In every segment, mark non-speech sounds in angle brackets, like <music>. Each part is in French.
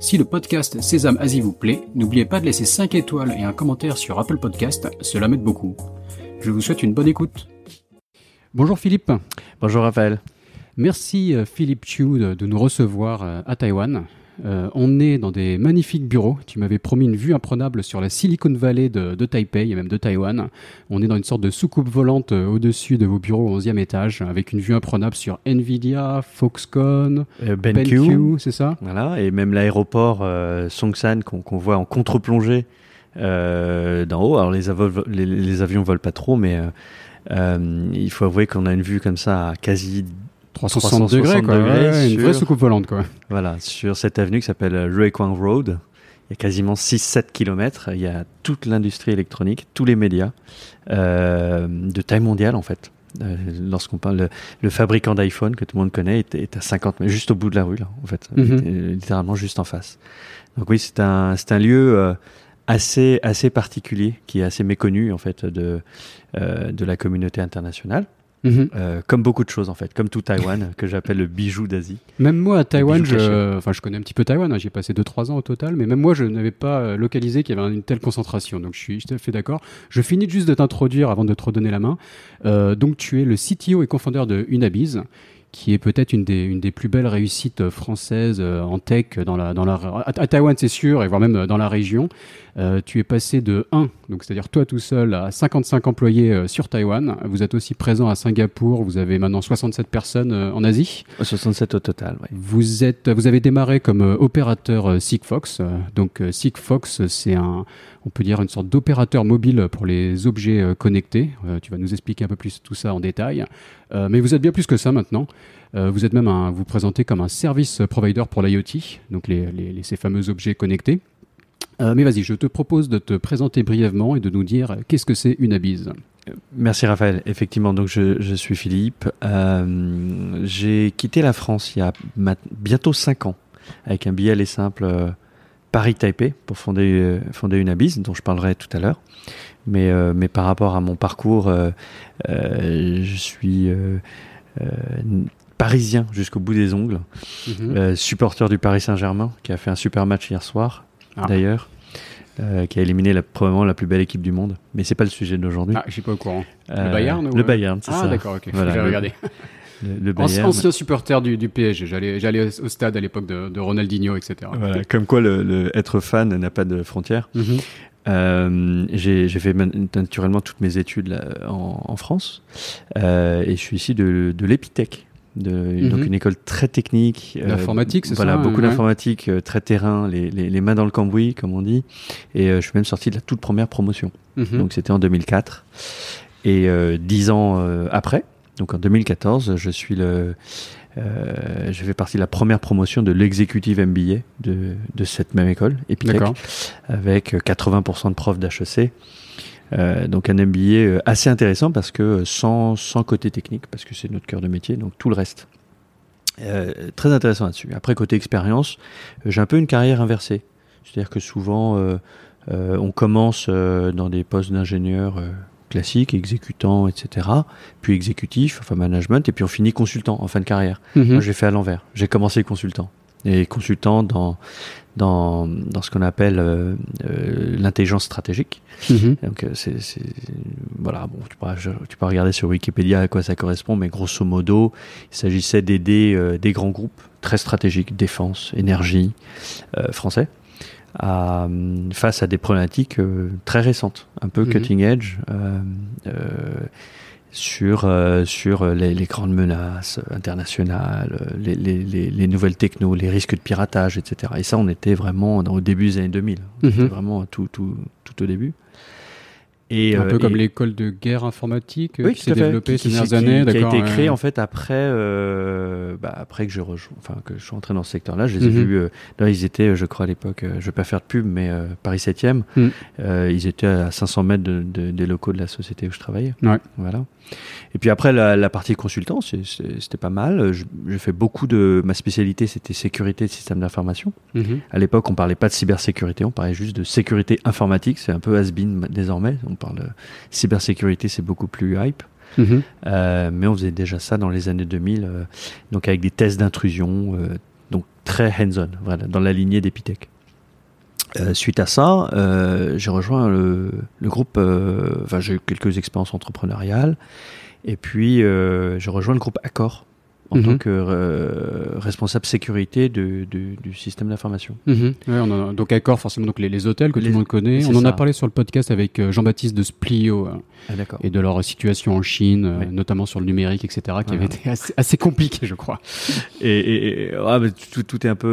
Si le podcast Sésame Asie vous plaît, n'oubliez pas de laisser 5 étoiles et un commentaire sur Apple Podcast, cela m'aide beaucoup. Je vous souhaite une bonne écoute. Bonjour Philippe. Bonjour Raphaël. Merci euh, Philippe Chiu de, de nous recevoir euh, à Taïwan. Euh, on est dans des magnifiques bureaux. Tu m'avais promis une vue imprenable sur la Silicon Valley de, de, Taipei et même de Taïwan. On est dans une sorte de soucoupe volante euh, au-dessus de vos bureaux au 11e étage avec une vue imprenable sur Nvidia, Foxconn, euh, BenQ, ben c'est ça? Voilà, et même l'aéroport euh, Songsan qu'on voit en contre-plongée d'en haut. Alors les, avions, les, les, avions volent pas trop, mais il faut avouer qu'on a une vue comme ça à quasi 360, degrés, quoi. Degrés ouais, une vraie soucoupe volante, quoi. Voilà, sur cette avenue qui s'appelle Rui Kwang Road. Il y a quasiment 6-7 km. Il y a toute l'industrie électronique, tous les médias, euh, de taille mondiale en fait. Euh, Lorsqu'on parle, le, le fabricant d'iPhone que tout le monde connaît est, est, à 50 mètres, juste au bout de la rue, là, en fait, mm -hmm. littéralement juste en face. Donc oui, c'est un, c'est un lieu euh, assez, assez particulier, qui est assez méconnu en fait de, euh, de la communauté internationale. Mmh. Euh, comme beaucoup de choses en fait, comme tout Taïwan que j'appelle le bijou d'Asie. Même moi à Taïwan, je, enfin je connais un petit peu Taïwan, hein, j'ai passé 2-3 ans au total, mais même moi je n'avais pas localisé qu'il y avait une telle concentration, donc je suis tout à fait d'accord. Je finis juste de t'introduire avant de te redonner la main. Euh, donc tu es le CTO et cofondeur de Unabiz qui est peut-être une des, une des plus belles réussites françaises en tech dans la, dans la, à, à Taïwan, c'est sûr, et voire même dans la région. Euh, tu es passé de 1, donc c'est-à-dire toi tout seul, à 55 employés euh, sur Taïwan. Vous êtes aussi présent à Singapour. Vous avez maintenant 67 personnes euh, en Asie. 67 au total, oui. Vous, êtes, vous avez démarré comme opérateur Sigfox. Donc Sigfox, c'est un, on peut dire une sorte d'opérateur mobile pour les objets connectés. tu vas nous expliquer un peu plus tout ça en détail. mais vous êtes bien plus que ça maintenant. Euh, vous êtes même un, vous présentez comme un service provider pour l'IoT, donc ces fameux objets connectés. Euh, mais vas-y, je te propose de te présenter brièvement et de nous dire qu'est-ce que c'est une abise. Merci Raphaël. Effectivement, donc je, suis Philippe. Euh, j'ai quitté la France il y a bientôt 5 ans avec un billet aller simple euh, Paris-Taipei pour fonder, euh, une abise dont je parlerai tout à l'heure. Euh, mais par rapport à mon parcours, je suis parisien jusqu'au bout des ongles, mm -hmm. euh, supporter du Paris Saint-Germain, qui a fait un super match hier soir, ah. d'ailleurs, euh, qui a éliminé la, probablement la plus belle équipe du monde. Mais c'est pas le sujet d'aujourd'hui. Ah, je suis pas au courant. le Bayern ou Le Bayern, c'est ah, ça. Ah, d'accord, ok. Voilà, J'ai regardé. <laughs> Le, le Bayern. Ancien supporter du, du PSG. J'allais, j'allais au stade à l'époque de, de, Ronaldinho, etc. Voilà, comme quoi le, le être fan n'a pas de frontières. Euh, j'ai fait naturellement toutes mes études là, en, en, France euh, et je suis ici de, de l'Epitech, de, -hmm. donc une école très technique. L'informatique, euh, c'est voilà, ça beaucoup ouais. d'informatique, euh, très terrain, les, les, les, mains dans le cambouis, comme on dit. Et euh, je suis même sorti de la toute première promotion. -hmm. Donc c'était en 2004. Et dix ans après, donc en 2014, je suis le, je fais partie de la première promotion de l'exécutive MBA de, de cette même école, Epitech, avec 80% de profs d'HEC. Euh, donc un MBA assez intéressant parce que sans, sans côté technique, parce que c'est notre cœur de métier, donc tout le reste. Euh, très intéressant là-dessus. Après, côté expérience, j'ai un peu une carrière inversée. C'est-à-dire que souvent, euh, on commence dans des postes d'ingénieur classiques, exécutant, etc. Puis exécutif, enfin management, et puis on finit consultant en fin de carrière. Mm -hmm. Moi, j'ai fait à l'envers. J'ai commencé consultant. Et consultant dans, dans, dans ce qu'on appelle euh, euh, l'intelligence stratégique. -hmm. Donc, c'est, voilà, bon, tu pourras, tu pourras regarder sur Wikipédia à quoi ça correspond, mais grosso modo, il s'agissait d'aider euh, des grands groupes très stratégiques, défense, énergie, français, à, face à des problématiques très récentes, un peu -hmm. cutting edge sur, euh, sur les, les, grandes menaces internationales, les, les, les, nouvelles technos, les risques de piratage, etc. Et ça, on était vraiment dans, au début des années 2000. Mm -hmm. vraiment tout, tout, tout au début. Et, un peu comme l'école de guerre informatique qui s'est développée ces dernières années, qui, qui a été créée en fait après, bah, après que je rejoins, enfin que je suis entré dans ce secteur-là. Je les ai mhm. vus. là, ils étaient, je crois à l'époque, je vais pas faire de pub, mais Paris 7e. Mhm. ils étaient à 500 mètres de, des locaux de la société où je travaillais. Ouais. Voilà. Et puis après, la, partie consultant, c'était pas mal. J'ai fait beaucoup de. Ma spécialité, c'était sécurité de systèmes d'information. Mhm. À l'époque, on parlait pas de cybersécurité, on parlait juste de sécurité informatique. C'est un peu has-been désormais. On parle cybersécurité, c'est beaucoup plus hype. Mhm. Euh, mais on faisait déjà ça dans les années 2000, euh, donc avec des tests d'intrusion, euh, donc très hands-on, voilà, dans la lignée d'Epitech. suite à ça, j'ai rejoint le, le groupe, enfin j'ai eu quelques expériences entrepreneuriales, et puis j'ai rejoint le groupe Accor, en mhm. tant que euh, responsable sécurité de, du système d'information. Mhm. Ouais, donc Accor, forcément, donc les, hôtels que tout le monde connaît. On en a parlé sur le podcast avec euh, Jean-Baptiste de Splio euh, ah, et de leur situation en Chine, notamment sur le numérique, etc., qui avait été assez, compliqué, je crois. <laughs> Et, ah, tout, tout, est un peu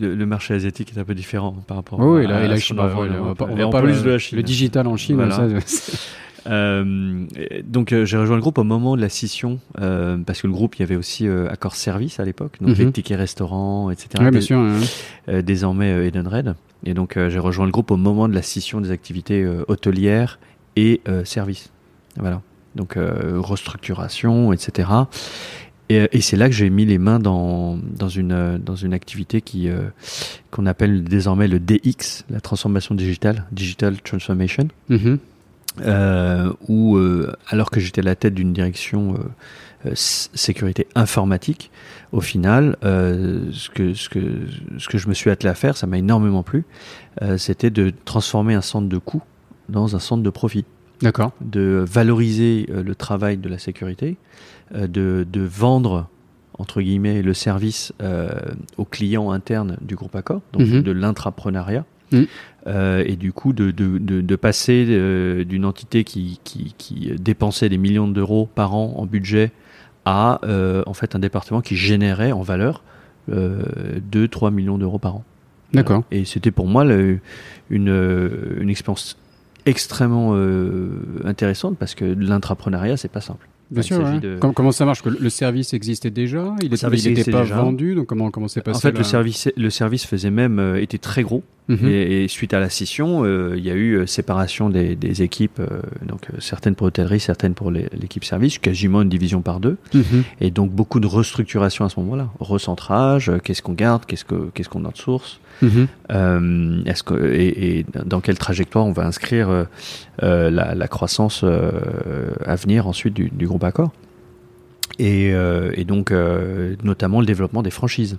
le, marché asiatique est un peu différent par rapport. Oui, à, la, Chine. on va pas, plus de la Chine. Le digital en Chine, ça, <laughs> euh, donc euh, j'ai rejoint le groupe au moment de la scission euh, parce que le groupe il y avait aussi Accord Service à l'époque, donc les mhm. tickets restaurants, etc. Ouais, bien sûr. désormais Edenred. Et donc j'ai rejoint le groupe au moment de la scission des activités hôtelières et services. Voilà. Donc restructuration, etc. Et, et c'est là que j'ai mis les mains dans, dans, une, dans une activité qui qu'on appelle désormais le DX, la transformation digitale, Digital Transformation. Mhm euh, où, euh, alors que j'étais à la tête d'une direction euh, sécurité informatique, au final, ce, que, ce, que, ce que je me suis attelé à faire, ça m'a énormément plu, c'était de transformer un centre de coût dans un centre de profit. D'accord. De valoriser le travail de la sécurité, de, de vendre entre guillemets le service aux clients internes du groupe Accor, donc mhm. de l'intrapreneuriat. Mm. Euh, et du coup de, de, de, de passer euh, d'une entité qui, qui, qui, dépensait des millions d'euros par an en budget à euh, en fait un département qui générait en valeur 2-3 millions d'euros par an. D'accord. et c'était pour moi le, une, une expérience extrêmement intéressante parce que l'intrapreneuriat c'est pas simple. Bien sûr. comment ça marche? Que Le service existait déjà? Il n'était pas vendu? Donc comment comment s'est passé En fait, le service le service faisait même était très gros. Mhm. et, suite à la scission, euh, il y a eu euh, séparation des, des équipes, euh, donc certaines pour l'hôtellerie, certaines pour l'équipe service, quasiment une division par deux, mhm. et donc beaucoup de restructuration à ce moment-là, recentrage, qu'est-ce qu'on garde, qu'est-ce que qu'est-ce qu'on outsource, mm est-ce que et, et, dans quelle trajectoire on va inscrire la, la, croissance à venir ensuite du, du groupe? Accor, et, et donc notamment le développement des franchises.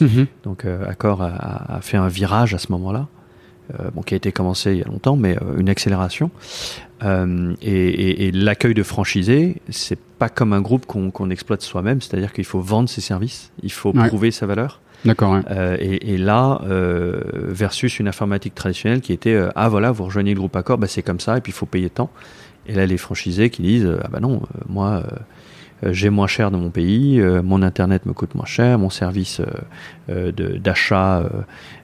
Mhm. Donc euh, Accor a, fait un virage à ce moment-là, euh, bon, qui a été commencé il y a longtemps, mais euh, une accélération. et, l'accueil de franchisés, c'est pas comme un groupe qu'on exploite soi-même, c'est-à-dire qu'il faut vendre ses services, il faut prouver sa valeur. D'accord. et, là, versus une informatique traditionnelle qui était ah voilà, vous rejoignez le groupe Accor, bah, c'est comme ça, et puis il faut payer tant. Et là, les franchisés qui disent ah bah non, moi euh, j'ai moins cher dans mon pays, euh, mon internet me coûte moins cher, mon service euh, d'achat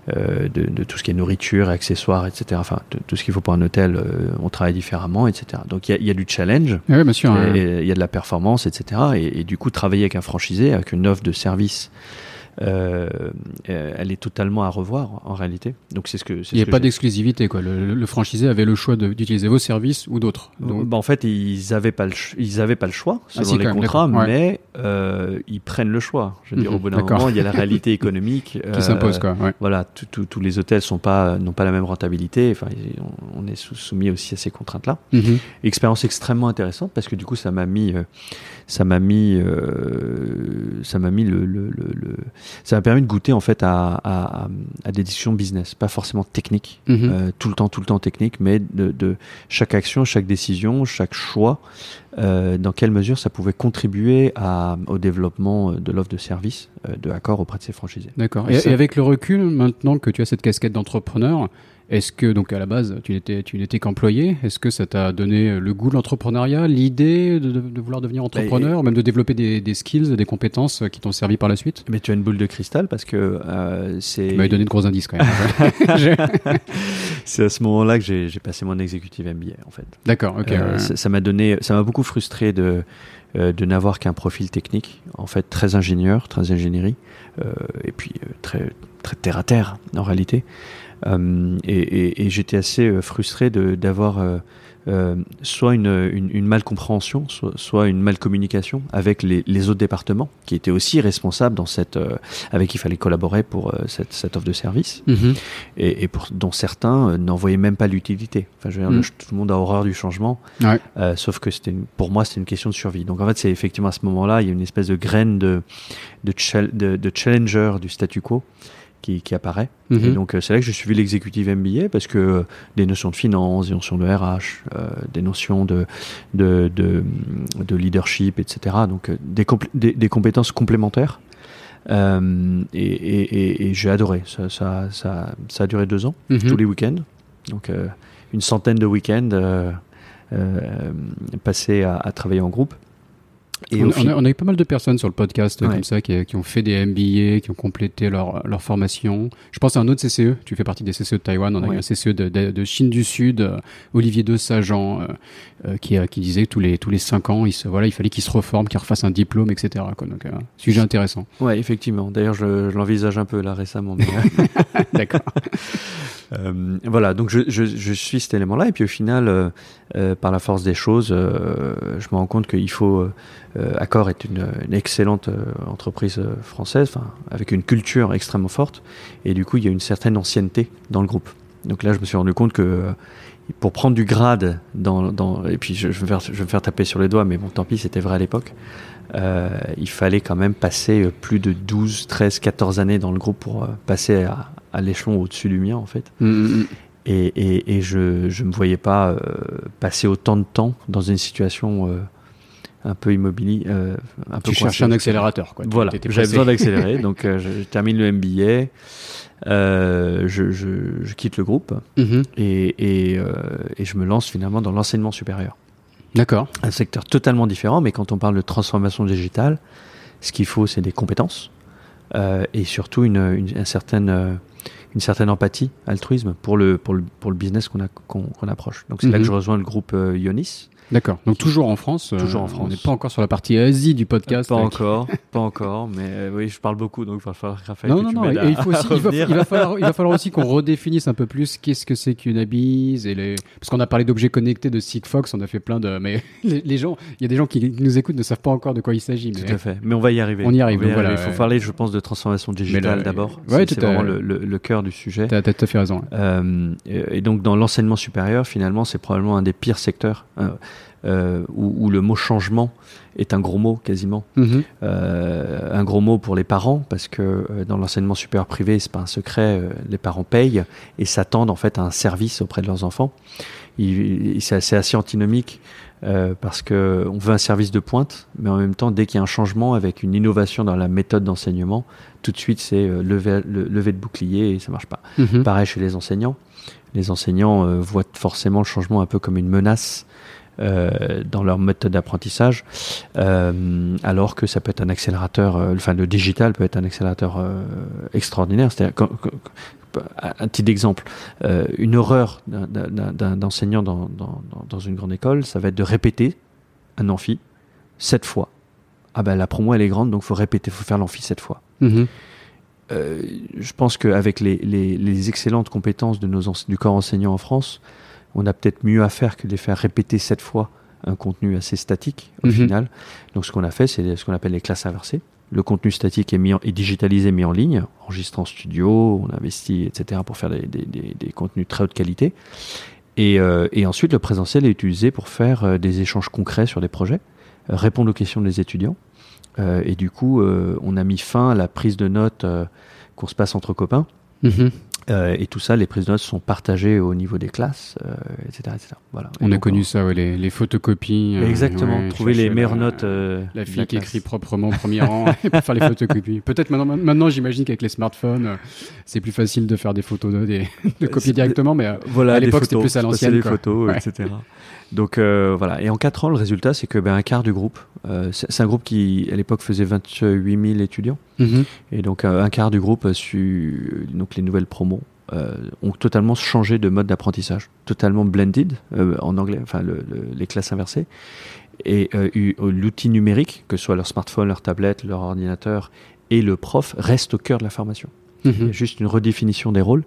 de, de, tout ce qui est nourriture, accessoires, etc. Enfin, tout ce qu'il faut pour un hôtel, on travaille différemment, etc. Donc il y a, y a, du challenge, oui, bien sûr, il y a de la performance, etc. Et, et, du coup, travailler avec un franchisé, avec une offre de service euh, euh, elle est totalement à revoir en réalité. Donc c'est ce que. Il n'y a pas d'exclusivité quoi. Le, franchisé avait le choix d'utiliser vos services ou d'autres. Donc... Bah, en fait, ils avaient pas le ils avaient pas le choix ah, selon les contrats, mais euh, ils prennent le choix. Je veux dire, au bout d'un moment, il y a la <laughs> réalité économique qui s'impose quoi. Voilà, tous les hôtels sont pas n'ont pas la même rentabilité. Enfin, on, est soumis aussi à ces contraintes là. Mhm. Expérience extrêmement intéressante parce que du coup, ça m'a mis ça m'a mis, euh, ça m'a mis le, le, le, ça m'a permis de goûter en fait à, à, à des décisions business, pas forcément techniques, mhm. euh, tout le temps, tout le temps technique, mais de, de chaque action, chaque décision, chaque choix, euh, dans quelle mesure ça pouvait contribuer à, au développement de l'offre de service euh, de Accor auprès de ses franchisés. D'accord. Et, et, avec le recul, maintenant que tu as cette casquette d'entrepreneur, est-ce que, donc à la base, tu n'étais, tu n'étais qu'employé? Est-ce que ça t'a donné le goût de l'entrepreneuriat, l'idée de, de, vouloir devenir bah, entrepreneur, ou même de développer des, des, skills, des compétences qui t'ont servi par la suite? Mais tu as une boule de cristal parce que euh, c'est. Tu m'avais donné de gros indices quand même. <laughs> <laughs> c'est à ce moment-là que j'ai passé mon executive MBA en fait. D'accord, ok. Ça m'a donné, ça m'a beaucoup frustré de de n'avoir qu'un profil technique, en fait très ingénieur, très ingénierie, et puis très très terre à terre en réalité. Et, et j'étais assez frustré d'avoir euh, soit une, une, une malcompréhension, soit, soit, une malcommunication avec les, les, autres départements qui étaient aussi responsables dans cette, euh, avec qui il fallait collaborer pour euh, cette, cette, offre de service, mhm. et, et, pour, dont certains n'en voyaient même pas l'utilité. Enfin, je veux dire, mhm. tout le monde a horreur du changement, ouais. sauf que c'était pour moi c'était une question de survie. Donc en fait, c'est effectivement à ce moment-là, il y a une espèce de graine de, de, de, de challenger du statu quo qui, apparaît. Mhm. Et donc, euh, c'est là que j'ai suivi l'exécutive MBA parce que euh, des notions de finance, des notions de RH, euh, des notions de, de, de, leadership, etc. Donc, des, des, compétences complémentaires. et, et, et, j'ai adoré. Ça, ça, ça, ça, a duré deux ans, mhm. tous les week-ends. Donc, une centaine de week-ends passés à, à, travailler en groupe on, a, eu pas mal de personnes sur le podcast comme ça qui, ont fait des MBA, qui ont complété leur, leur, formation. Je pense à un autre CCE. Tu fais partie des CCE de Taïwan. On a eu un CCE de, de, Chine du Sud, euh, Olivier de Sagan, euh, euh, qui, qui disait tous les tous les cinq ans, il se, voilà, il fallait qu'il se reforme, qu'il refasse un diplôme, etc. Quoi. Donc, sujet intéressant. Ouais, effectivement. D'ailleurs, je, je l'envisage un peu là récemment. <laughs> <laughs> D'accord. Euh, voilà, donc je, je, je, suis cet élément-là, et puis au final, euh, euh par la force des choses, euh, je me rends compte qu'il faut. Accor est une, une excellente entreprise française, avec une culture extrêmement forte, et du coup, il y a une certaine ancienneté dans le groupe. Donc là, je me suis rendu compte que pour prendre du grade, dans, dans et puis je, je, vais me faire, je vais me faire taper sur les doigts, mais bon, tant pis, c'était vrai à l'époque. Euh, il fallait quand même passer plus de 12, 13, 14 années dans le groupe pour passer à, à l'échelon au-dessus du mien en fait. Mm, mm, mm. Et, et, et, je ne me voyais pas euh, passer autant de temps dans une situation euh, un peu immobilier. Euh, un tu cherchais un accélérateur quoi. Voilà, j'avais besoin d'accélérer, <laughs> donc je termine le MBA. Je, je, je, quitte le groupe mm-hmm. et, et, et, je me lance finalement dans l'enseignement supérieur. D'accord. Un secteur totalement différent, mais quand on parle de transformation digitale, ce qu'il faut, c'est des compétences et surtout une, une, une certaine une certaine empathie, altruisme pour le, pour le, pour le business qu'on qu'on approche. Donc c'est là que mhm. je rejoins le groupe euh, Ionis. D'accord. Donc toujours en France. Euh, toujours en France. On n'est pas encore sur la partie Asie du podcast. Pas encore, <laughs> pas encore. Mais euh, oui, je parle beaucoup, donc il va falloir Raphaël. Non, non, non. il, faut <laughs> aussi, il, va, falloir, il va falloir aussi qu'on redéfinisse un peu plus qu'est-ce que c'est qu'une abise et les. Parce qu'on a parlé d'objets connectés de Sigfox, on a fait plein de. Mais <laughs> les, gens, il y a des gens qui nous écoutent ne savent pas encore de quoi il s'agit. Tout à fait. Mais on va y arriver. On y arrive. Voilà, il faut parler, je pense, de transformation digitale d'abord. Ouais, c'est vraiment le, le, cœur du sujet. Tu as, tout à fait raison. Euh, et donc dans l'enseignement supérieur, finalement, c'est probablement un des pires secteurs. Hein, euh, où, le mot changement est un gros mot quasiment. Mhm. Euh, un gros mot pour les parents parce que euh, dans l'enseignement supérieur privé, c'est pas un secret, les parents payent et s'attendent en fait à un service auprès de leurs enfants. C'est assez, assez antinomique parce que on veut un service de pointe, mais en même temps, dès qu'il y a un changement avec une innovation dans la méthode d'enseignement, tout de suite c'est lever, lever de bouclier et ça marche pas. Mhm. Pareil chez les enseignants. Les enseignants voient forcément le changement un peu comme une menace euh, dans leur méthode d'apprentissage, euh, alors que ça peut être un accélérateur, euh, enfin le digital peut être un accélérateur extraordinaire. C'est-à-dire, un petit exemple, une horreur d'un enseignant dans, dans, dans, une grande école, ça va être de répéter un amphi sept fois. Ah ben la promo elle est grande, donc faut répéter, faut faire l'amphi sept fois. Mm-hmm. je pense qu'avec les, les, les, excellentes compétences de nos du corps enseignant en France, on a peut-être mieux à faire que de les faire répéter sept fois un contenu assez statique au mhm. final. Donc ce qu'on a fait, c'est ce qu'on appelle les classes inversées. Le contenu statique est, mis en, est digitalisé, mis en ligne, enregistré en studio, on investit, etc., pour faire des, des, des, contenus très haute qualité. Et, euh, et, ensuite, le présentiel est utilisé pour faire euh, des échanges concrets sur des projets, euh, répondre aux questions des étudiants. et du coup, on a mis fin à la prise de notes qu'on se passe entre copains. Mhm. Euh, et tout ça, les prises de notes sont partagées au niveau des classes, euh, etc., etc., Voilà. On a connu ça, ouais, les, les, photocopies. Euh, Exactement, trouver les meilleures notes. Euh, la fille qui écrit proprement au premier rang <laughs> pour faire les photocopies. Peut-être maintenant, maintenant j'imagine qu'avec les smartphones, c'est plus facile de faire des photos, de, des, <laughs> de copier directement, mais voilà, à l'époque c'était plus à l'ancienne. des photos, etc. Donc euh, voilà. Et en 4 ans, le résultat, c'est que ben, un quart du groupe, euh, c'est un groupe qui à l'époque faisait 28 000 étudiants, mhm. et donc un quart du groupe a su donc les nouvelles promos ont totalement changé de mode d'apprentissage, totalement blended en anglais, enfin les classes inversées. Et l'outil numérique, que ce soit leur smartphone, leur tablette, leur ordinateur et le prof, reste au cœur de la formation. Mhm. juste une redéfinition des rôles.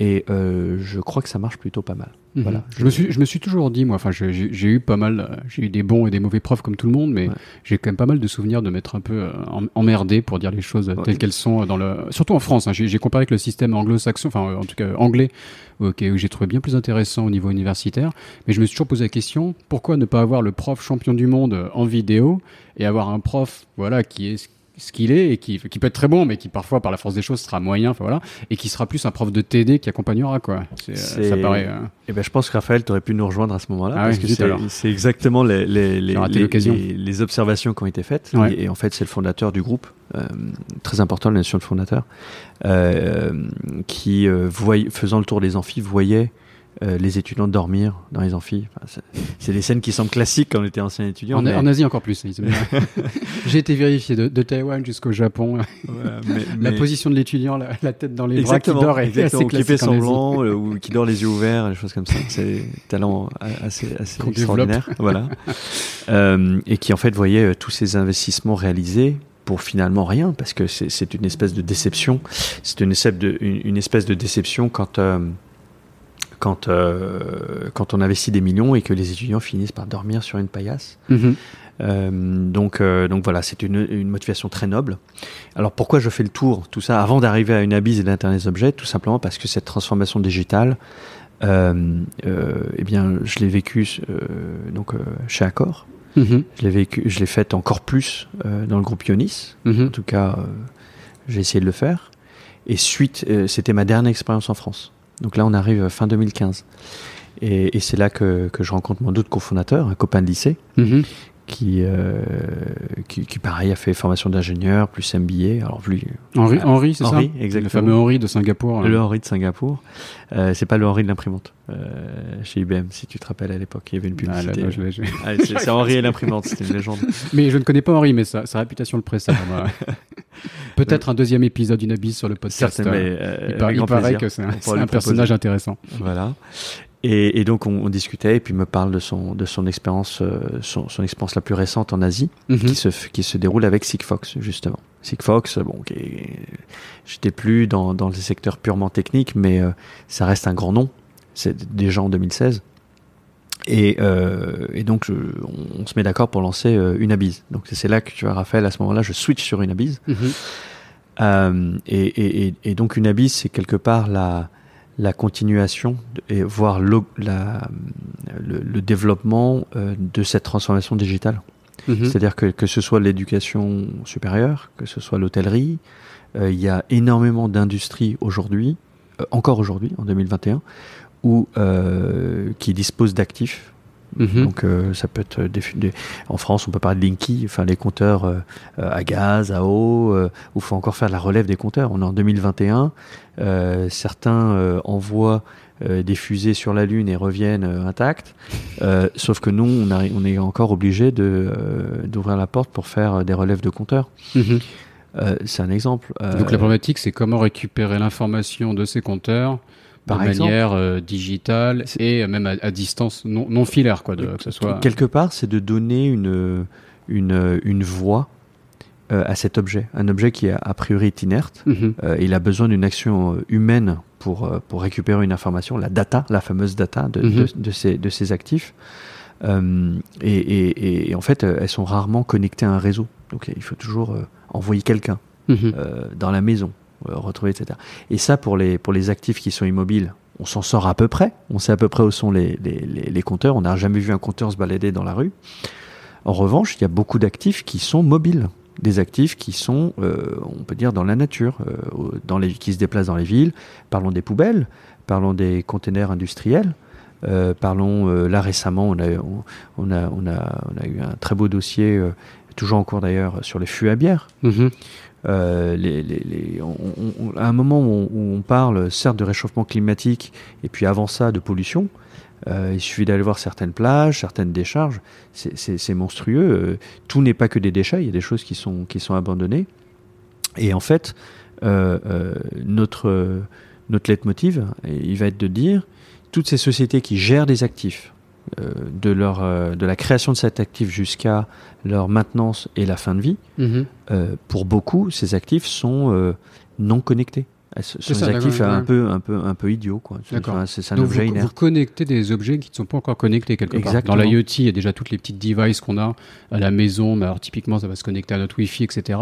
Et euh, je crois que ça marche plutôt pas mal. Mhm. Voilà. Je, me suis, je me suis toujours dit, moi, enfin, j'ai eu pas mal, euh, j'ai eu des bons et des mauvais profs comme tout le monde, mais j'ai quand même pas mal de souvenirs de m'être un peu euh, emmerdé pour dire les choses telles qu'elles sont dans le, surtout en France. Hein, j'ai comparé avec le système anglo-saxon, enfin, en tout cas anglais, où j'ai trouvé bien plus intéressant au niveau universitaire. Mais je me suis toujours posé la question, pourquoi ne pas avoir le prof champion du monde en vidéo et avoir un prof, voilà, qui est ce qu'il est et qui, qui, peut être très bon, mais qui parfois, par la force des choses, sera moyen, enfin voilà, et qui sera plus un prof de TD qui accompagnera, quoi. C'est, ça paraît. Euh... Et eh ben, je pense que Raphaël, tu aurais pu nous rejoindre à ce moment-là, ah parce que c'est, exactement les, les, les, les, les, observations qui ont été faites. Et, en fait, c'est le fondateur du groupe, euh, très important, la nation de fondateur, euh, qui, euh, faisant le tour des amphis, voyait euh, les étudiants dormir dans les amphis. c'est des scènes qui semblent classiques quand on était ancien étudiant. En, en Asie encore plus. <laughs> J'ai été vérifié de, de Taïwan jusqu'au Japon. <laughs> La position de l'étudiant, la, tête dans les bras qui dort assez qui fait semblant euh, ou qui dort les yeux ouverts, des choses comme ça. C'est talent assez, assez extraordinaire. Voilà. euh, et qui en fait voyait euh, tous ces investissements réalisés pour finalement rien, parce que c'est une espèce de déception. C'est une, une, espèce de déception quand quand, euh, quand on investit des millions et que les étudiants finissent par dormir sur une paillasse. Mhm. Euh, donc, euh, donc voilà, c'est une, une, motivation très noble. Alors pourquoi je fais le tour, tout ça, avant d'arriver à une abise et l'Internet des objets? Tout simplement parce que cette transformation digitale, eh bien, je l'ai vécu donc chez Accor. Mhm. Je l'ai vécu, je l'ai faite encore plus dans le groupe Ionis. Mhm. En tout cas, j'ai essayé de le faire. Et suite, c'était ma dernière expérience en France. Donc là, on arrive fin 2015. Et, c'est là que, je rencontre mon autre cofondateur, un copain de lycée, mm-hmm. Qui, euh, qui, qui, pareil, a fait formation d'ingénieur, plus MBA. Alors, plus, Henri, Henri c'est ça exactement. Le fameux Henri de Singapour. Le Henri de Singapour. Euh, c'est pas le Henri de l'imprimante. Euh, chez IBM, si tu te rappelles à l'époque, il y avait une ah, publicité. Ah, <laughs> c'est Henri et l'imprimante, c'était une légende. Mais je ne connais pas Henri, mais sa, sa réputation le précède. <laughs> Peut-être un deuxième épisode d'une abysse sur le podcast. Certainement, euh, il, paraît que c'est un, personnage intéressant. Voilà. Et, et, donc on, on, discutait et puis il me parle de son de son expérience euh, son, son, expérience la plus récente en Asie mhm. qui se qui se déroule avec Sigfox justement. Sigfox bon j'étais plus dans dans le secteur purement technique mais euh, ça reste un grand nom. C'est déjà en 2016. Et, euh, et donc je, on, se met d'accord pour lancer euh, une abise. Donc c'est là que tu vois Raphaël à ce moment-là je switch sur une abise. Mhm. Euh, et, et, et, donc une abise c'est quelque part la la continuation et voire le, la, le, développement euh, de cette transformation digitale. Mhm. C'est-à-dire que, que ce soit l'éducation supérieure, que ce soit l'hôtellerie, euh, il y a énormément d'industries aujourd'hui, euh, encore aujourd'hui, en 2021, où, qui disposent d'actifs Mhm. Donc euh, ça peut être des, en France on peut parler de Linky, enfin les compteurs euh, à gaz, à eau, euh, où il faut encore faire la relève des compteurs. On est en 2021, certains envoient des fusées sur la Lune et reviennent intacts, sauf que nous on, on est encore obligé de d'ouvrir la porte pour faire des relèves de compteurs. Mhm. c'est un exemple. Donc la problématique c'est comment récupérer l'information de ces compteurs de manière euh, digitale et même à, distance non, non, filaire quoi de, que ce soit quelque part c'est de donner une une, une voix euh, à cet objet un objet qui est a priori inerte mhm. euh, il a besoin d'une action humaine pour pour récupérer une information la data la fameuse data de, mhm. de, ces de ces actifs et, et, et, en fait elles sont rarement connectées à un réseau donc il faut toujours envoyer quelqu'un mhm. dans la maison euh, retrouver, etc. Et ça, pour les, pour les actifs qui sont immobiles, on s'en sort à peu près. On sait à peu près où sont les, les, les, compteurs. On n'a jamais vu un compteur se balader dans la rue. En revanche, il y a beaucoup d'actifs qui sont mobiles. Des actifs qui sont, euh, on peut dire, dans la nature, euh, dans les, qui se déplacent dans les villes. Parlons des poubelles, parlons des containers industriels. Euh, parlons euh, là récemment, on a, on, a, on, a, eu un très beau dossier, euh, toujours en cours d'ailleurs, sur les fûts à bière. Mm-hmm. Euh, à un moment où on, parle certes de réchauffement climatique et puis avant ça de pollution, euh, il suffit d'aller voir certaines plages, certaines décharges, c'est monstrueux. Euh, tout n'est pas que des déchets, il y a des choses qui sont, qui sont abandonnées. Et en fait, notre, notre leitmotiv, il va être de dire toutes ces sociétés qui gèrent des actifs, de, leur, euh, de la création de cet actif jusqu'à leur maintenance et la fin de vie, mhm. euh, pour beaucoup, ces actifs sont non connectés. Sont des actifs un, peu, un, peu, un peu idiots. C'est un objet vous, Vous connectez des objets qui ne sont pas encore connectés quelque part. Dans l'IoT, il y a déjà toutes les petites devices qu'on a à la maison. Mais alors, typiquement, ça va se connecter à notre Wi-Fi, etc.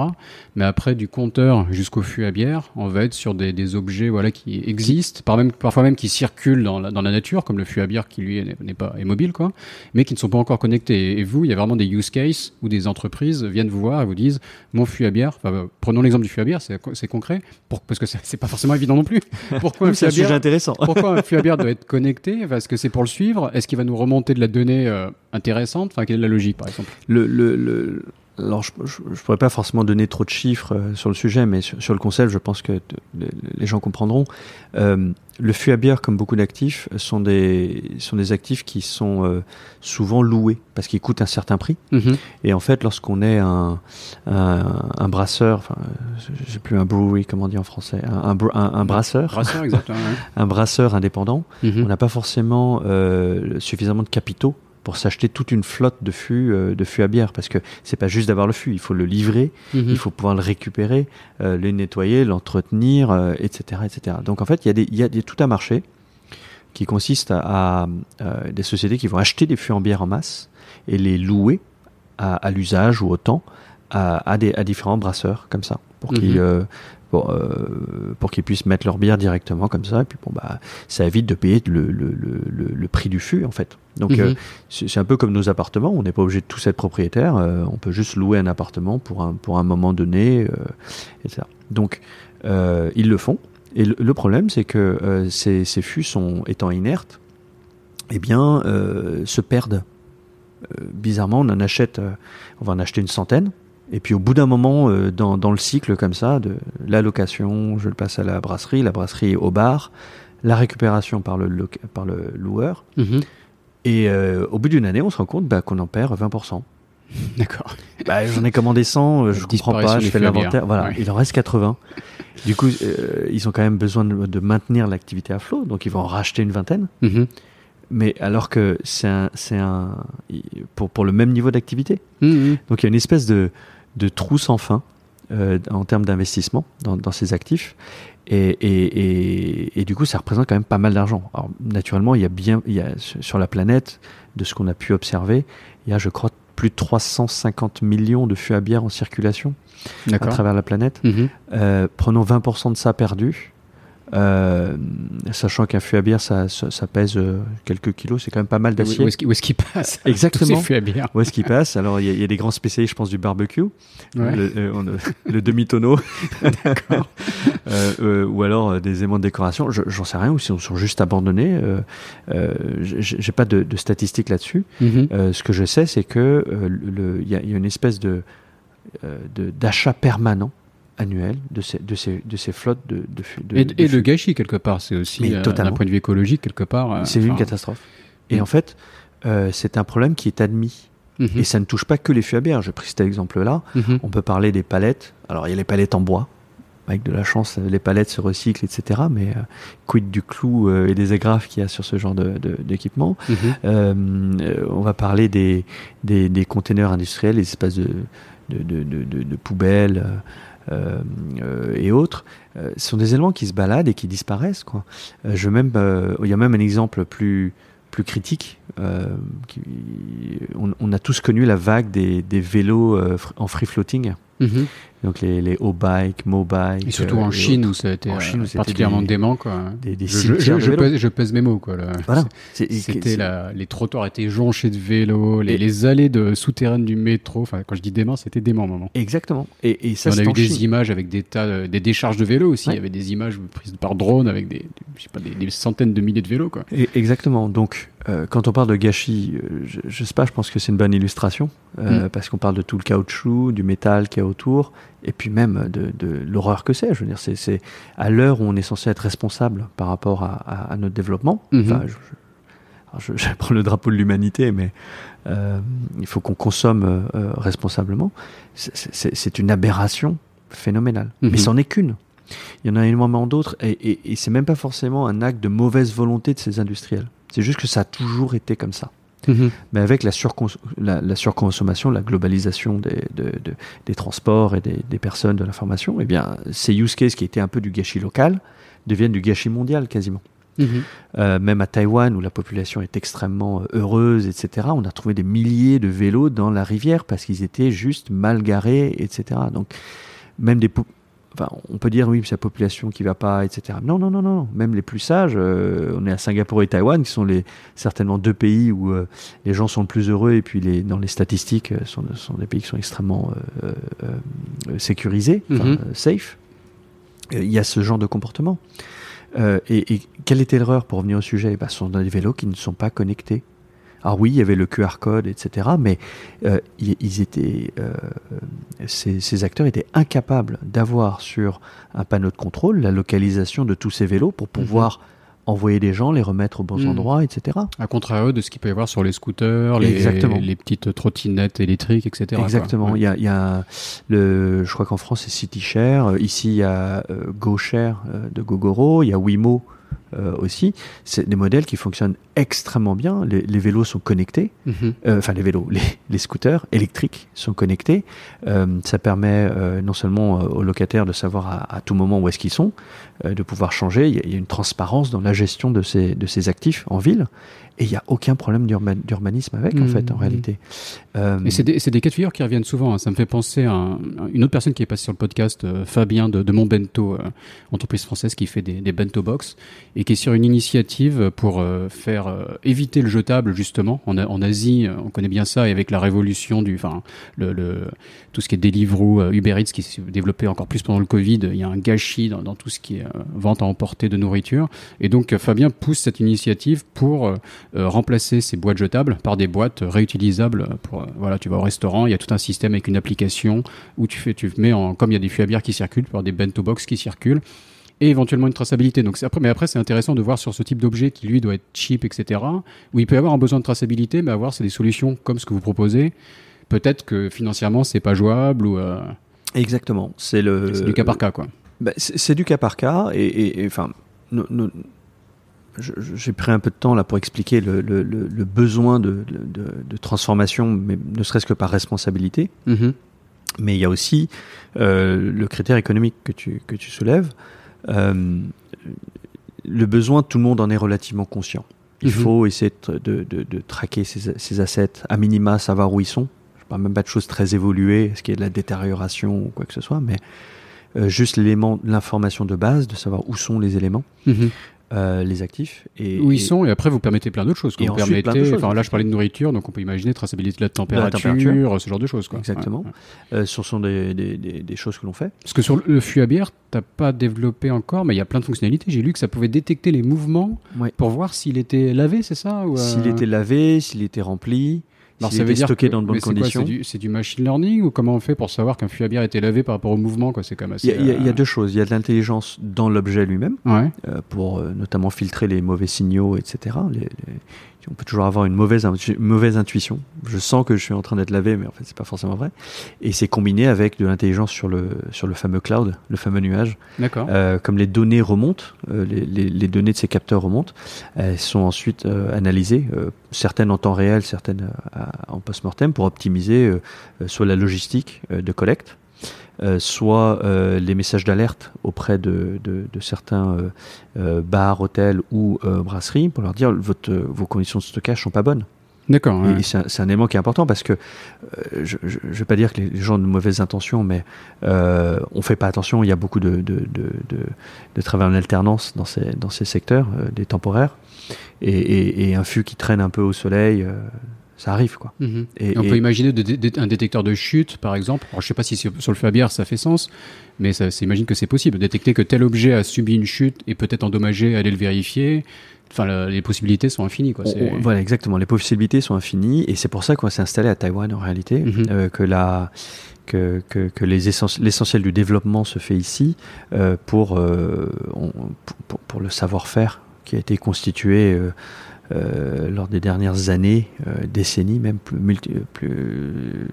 Mais après, du compteur jusqu'au fût à bière, on va être sur des, des objets voilà, qui existent, par même, parfois même qui circulent dans la, dans la nature, comme le fût à bière qui, lui, n'est pas est mobile, quoi, mais qui ne sont pas encore connectés. Et vous, il y a vraiment des use cases où des entreprises viennent vous voir et vous disent Mon fût à bière, prenons l'exemple du fût à bière, c'est concret, pour, parce que c'est pas forcément évident non plus. <laughs> Pourquoi un flux sujet intéressant. pourquoi un flux à bière doit être connecté? Parce que c'est pour le suivre. Est-ce qu'il va nous remonter de la donnée euh, intéressante? Enfin, quelle est la logique, par exemple? Le, le, le, alors, je ne pourrais pas forcément donner trop de chiffres euh, sur le sujet, mais sur, le concept, je pense que les gens comprendront. Euh, le fût à bière, comme beaucoup d'actifs, sont des, sont des actifs qui sont euh, souvent loués parce qu'ils coûtent un certain prix. Mm-hmm. Et en fait, lorsqu'on est un, un, brasseur, enfin, j'ai plus un brewery, comment on dit en français, un, un, brasseur, brasseur exactement, <laughs> un brasseur indépendant, mm-hmm. on n'a pas forcément suffisamment de capitaux pour s'acheter toute une flotte de fûts euh, de fûts à bière parce que c'est pas juste d'avoir le fût, il faut le livrer, mhm. il faut pouvoir le récupérer, euh, le nettoyer, l'entretenir, etc., euh, etc. Donc en fait, il y a des, y a tout un marché qui consiste à, des sociétés qui vont acheter des fûts en bière en masse et les louer à, l'usage ou au temps à, des, à différents brasseurs comme ça pour qu'ils mhm pour, euh, pour qu'ils puissent mettre leur bière directement comme ça. Et puis bon, bah, ça évite de payer le, le, le, le prix du fût en fait. Donc mhm. euh, c'est un peu comme nos appartements. On n'est pas obligé de tous être propriétaire. Euh, on peut juste louer un appartement pour un, pour un moment donné, etc. Donc ils le font. Et le, problème, c'est que ces, ces fûts sont étant inertes, eh bien, se perdent. bizarrement, on en achète, on va en acheter une centaine. Et puis au bout d'un moment, euh, dans, dans, le cycle comme ça, de l'allocation, je le passe à la brasserie, la brasserie au bar, la récupération par le, par le loueur. Mhm. Et euh, au bout d'une année, on se rend compte bah, qu'on en perd 20%. <laughs> D'accord. Bah, J'en ai commandé 100, euh, je comprends pas, je fais l'inventaire. Voilà, il en reste 80. Du coup, ils ont quand même besoin de, maintenir l'activité à flot, donc ils vont en racheter une vingtaine. Mhm. Mais alors que c'est un, un, pour, pour le même niveau d'activité. Mhm. Donc il y a une espèce de, de trous sans fin euh, en termes d'investissement dans, dans, ces actifs. Et, et, et, du coup, ça représente quand même pas mal d'argent. Alors, naturellement, il y a bien, il y a, sur la planète, de ce qu'on a pu observer, il y a, je crois, plus de 350 millions de fûts à bière en circulation à travers la planète. Mhm. Euh, prenons 20% de ça perdu. Euh, sachant qu'un fût à bière, ça, ça, pèse euh, quelques kilos, c'est quand même pas mal d'acier. Où est-ce qu'il passe <laughs> Exactement. À bière. Où est-ce qu'il passe Alors, il y, a des grands spécialistes, je pense, du barbecue, le, euh, le demi-tonneau, <laughs> ou alors des aimants de décoration. J'en sais rien, ou si on sont juste abandonnés. J'ai pas de, de statistiques là-dessus. Mm-hmm. ce que je sais, c'est que il y, y, a une espèce de d'achat permanent annuel de ces, de ces, de ces flottes de, de, Et, de, et le gâchis, quelque part, c'est aussi, euh, d'un point de vue écologique, quelque part. Euh, c'est une catastrophe. Et mm. en fait, euh, c'est un problème qui est admis. Mm-hmm. Et ça ne touche pas que les fûts à bière. J'ai pris cet exemple-là. Mm-hmm. On peut parler des palettes. Alors, il y a les palettes en bois. Avec de la chance, les palettes se recyclent, etc. Mais quid du clou et des agrafes qu'il y a sur ce genre d'équipement? Mm-hmm. On va parler des, des, des, containers industriels, des espaces de, de, de, de poubelles. Euh, euh, et autres, euh, sont des éléments qui se baladent et qui disparaissent. Quoi. même, il y a même un exemple plus plus critique. On, a tous connu la vague des, vélos en free floating. Mhm. Donc les, les O-Bike, Mobike. Et surtout en Chine où ça a été particulièrement dément. Quoi. Des, des je, je, je, pèse, je, pèse, mes mots. Quoi, voilà. C'était les trottoirs étaient jonchés de vélos, les, les allées de souterraines du métro. Enfin, quand je dis dément, c'était dément moment. Exactement. Et, et ça, on a eu des images avec des tas, des décharges de vélos aussi. Il y avait des images prises par drone avec des, je sais pas, des, centaines de milliers de vélos. Quoi. Exactement. Donc, euh, quand on parle de gâchis, euh, je, je, sais pas, je pense que c'est une bonne illustration euh, mm. parce qu'on parle de tout le caoutchouc, du métal qu'il y a autour, et puis même de, de l'horreur que c'est. Je veux dire, c'est à l'heure où on est censé être responsable par rapport à, à, à notre développement. Enfin, je, <laughs> je, prends le drapeau de l'humanité, mais euh, il faut qu'on consomme euh, responsablement. C'est une aberration phénoménale. Mm-hmm. Mais c'en est qu'une. Il y en a énormément d'autres, et, et, et c'est même pas forcément un acte de mauvaise volonté de ces industriels. C'est juste que ça a toujours été comme ça. Mhm. Mais avec la, la, surconsommation, la globalisation des, des transports et des, personnes, de l'information, eh bien, ces use cases qui étaient un peu du gâchis local deviennent du gâchis mondial quasiment. Mhm. Euh, même à Taïwan, où la population est extrêmement euh, heureuse, etc., on a trouvé des milliers de vélos dans la rivière parce qu'ils étaient juste mal garés, etc. Donc, même des, on peut dire oui, c'est la population qui va pas, etc. Non, non, non, non. Même les plus sages, euh, on est à Singapour et Taïwan, qui sont les certainement deux pays où euh, les gens sont le plus heureux et puis les, dans les statistiques euh, sont, sont des pays qui sont extrêmement sécurisés, mhm. safe. Il y a ce genre de comportement. Et, quelle était l'erreur pour revenir au sujet? Bah, Ce sont des vélos qui ne sont pas connectés. Alors oui, il y avait le QR code, etc. Mais euh, ils, étaient, euh, ces, acteurs étaient incapables d'avoir sur un panneau de contrôle la localisation de tous ces vélos pour pouvoir mhm. envoyer des gens, les remettre aux bons mhm. endroits, etc. À contrario de ce qu'il peut y avoir sur les scooters, les, les petites trottinettes électriques, etc. Exactement. Il, y a, il y a, le, je crois qu'en France c'est CityShare. Ici il y a euh, GoShare de Gogoro. Il y a Wimo euh, aussi. C'est des modèles qui fonctionnent extrêmement bien. Les, vélos sont connectés, mhm. euh, enfin les vélos, les, scooters électriques sont connectés. Euh, ça permet non seulement aux locataires de savoir à, tout moment où est-ce qu'ils sont, de pouvoir changer. Il y, a, une transparence dans la gestion de ces, de ces actifs en ville. Et il n'y a aucun problème d'urbanisme avec, en fait, en mmh. réalité. Et c'est des, des, cas de figure qui reviennent souvent. Hein. Ça me fait penser à, une autre personne qui est passée sur le podcast, Fabien de, de Mon Bento, euh, entreprise française qui fait des, des, bento box, et qui est sur une initiative pour euh, faire éviter le jetable, justement. En, Asie, on connaît bien ça, et avec la révolution du, enfin, le, le, tout ce qui est Deliveroo, Uber Eats, qui s'est développé encore plus pendant le Covid, il y a un gâchis dans, dans tout ce qui est vente à emporter de nourriture. Et donc, Fabien pousse cette initiative pour euh, remplacer ces boîtes jetables par des boîtes réutilisables. Pour, euh, voilà, tu vas au restaurant, il y a tout un système avec une application où tu fais, tu mets en, comme il y a des fûts à bière qui circulent, par des bento box qui circulent et éventuellement une traçabilité. Donc après, mais après c'est intéressant de voir sur ce type d'objet qui lui doit être cheap, etc. Où il peut y avoir un besoin de traçabilité, mais avoir c'est des solutions comme ce que vous proposez. Peut-être que financièrement c'est pas jouable ou. Euh, Exactement, c'est le. C'est du cas par cas quoi. Bah, c'est du cas par cas et enfin j'ai pris un peu de temps là pour expliquer le, le, le besoin de, de, de, transformation, mais ne serait-ce que par responsabilité. Mm-hmm. Mais il y a aussi euh, le critère économique que tu, que tu soulèves. Euh, le besoin, tout le monde en est relativement conscient. Il mm-hmm. faut essayer de, de traquer ces, assets, à minima savoir où ils sont. Je parle même pas de choses très évoluées, qu'il y a de la détérioration ou quoi que ce soit, mais euh, juste l'élément, l'information de base, de savoir où sont les éléments. Mm-hmm. Euh, les actifs. Et, Où ils sont, et après vous permettez plein d'autres choses. vous permettez, enfin là je parlais de nourriture, donc on peut imaginer traçabilité de la température, ce genre de choses. Quoi. Exactement. Euh, ce sont des, des, des, choses que l'on fait. Parce que sur le fût à bière, t'as pas développé encore, mais il y a plein de fonctionnalités. J'ai lu que ça pouvait détecter les mouvements pour voir s'il était lavé, c'est ça S'il euh, était lavé, s'il était rempli. Alors ça veut dire stocké dans de bonnes conditions. C'est du, machine learning ou comment on fait pour savoir qu'un fût à bière était lavé par rapport au mouvement C'est quand même assez. Il y, a, y a deux choses. Il y a de l'intelligence dans l'objet lui-même, ouais. euh, pour euh, notamment filtrer les mauvais signaux, etc. Les, les, on peut toujours avoir une mauvaise, mauvaise intuition. Je sens que je suis en train d'être lavé, mais en fait, c'est pas forcément vrai. Et c'est combiné avec de l'intelligence sur le, sur le fameux cloud, le fameux nuage. D'accord. Euh, comme les données remontent, euh, les, les, les, données de ces capteurs remontent, elles sont ensuite euh, analysées, certaines en temps réel, certaines en post-mortem, pour optimiser soit la logistique de collecte, soit euh, les messages d'alerte auprès de, de, de certains euh, bars, hôtels ou brasseries pour leur dire votre, vos conditions de stockage sont pas bonnes. D'accord. Ouais. C'est un, un, élément qui est important parce que je ne vais pas dire que les gens ont de mauvaises intentions, mais euh, on fait pas attention. Il y a beaucoup de, de, de, de, de travail en alternance dans ces, dans ces secteurs, des temporaires, et, et, et, un fût qui traîne un peu au soleil ça arrive quoi. Mhm. Et, on peut imaginer un détecteur de chute par exemple. Alors, je sais pas si sur le feu à bière ça fait sens, mais ça s'imagine que c'est possible. Détecter que tel objet a subi une chute et peut-être endommagé, aller le vérifier. Enfin, les possibilités sont infinies. Quoi. voilà, exactement. Les possibilités sont infinies et c'est pour ça qu'on s'est installé à Taïwan en réalité, mhm. euh, que la que, que, que l'essentiel du développement se fait ici euh, pour, euh, on, pour, pour, le savoir-faire qui a été constitué euh, lors des dernières années, décennies même, plus, plus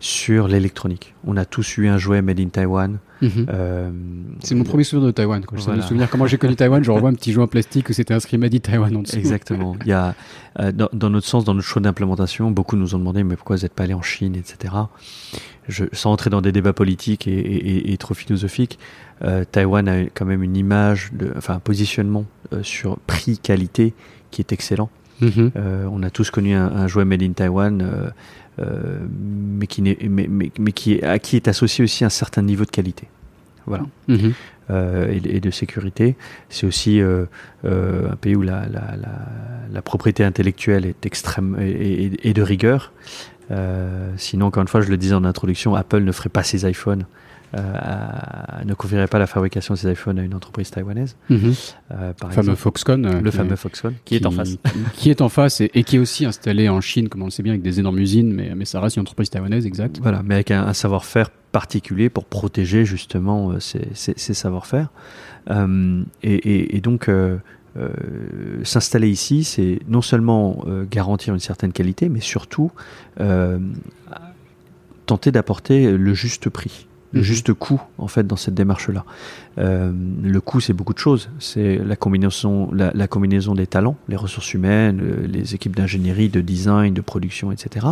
sur l'électronique. On a tous eu un jouet made in Taiwan. Mhm. c'est mon premier souvenir de Taïwan. Quand je me souvenir comment j'ai connu Taïwan, je revois un petit jouet en plastique où c'était inscrit Made in Taiwan en dessous. Exactement. Il y a, dans, notre sens, dans notre choix d'implémentation, beaucoup nous ont demandé mais pourquoi vous n'êtes pas allé en Chine, etc. Je, sans entrer dans des débats politiques et, trop philosophiques, euh, Taïwan a quand même une image, de, enfin un positionnement euh, sur prix-qualité qui est excellent. Mhm. Euh, on a tous connu un, jouet made in Taiwan, mais, qui mais, mais, mais, qui est, à qui est associé aussi un certain niveau de qualité. Voilà. Mhm. et, de sécurité. C'est aussi un pays où la, la, la, la, propriété intellectuelle est extrême et, de rigueur. sinon, encore une fois, je le disais en introduction, Apple ne ferait pas ses iPhones euh, ne confierait pas la fabrication de ses iPhones à une entreprise taïwanaise. Mhm. Euh, par fameux Foxconn. Euh, le fameux Foxconn, qui, est en face. <laughs> qui est en face et, qui est aussi installé en Chine, comme on le sait bien, avec des énormes usines, mais, mais ça reste une entreprise taïwanaise, exact. Voilà, mais avec un, savoir-faire particulier pour protéger justement ces, savoir-faire. Et, donc, s'installer ici, c'est non seulement garantir une certaine qualité, mais surtout tenter d'apporter le juste prix le mhm. juste coût en fait dans cette démarche là euh, le coût c'est beaucoup de choses c'est la combinaison la, combinaison des talents les ressources humaines euh, les équipes d'ingénierie de design de production etc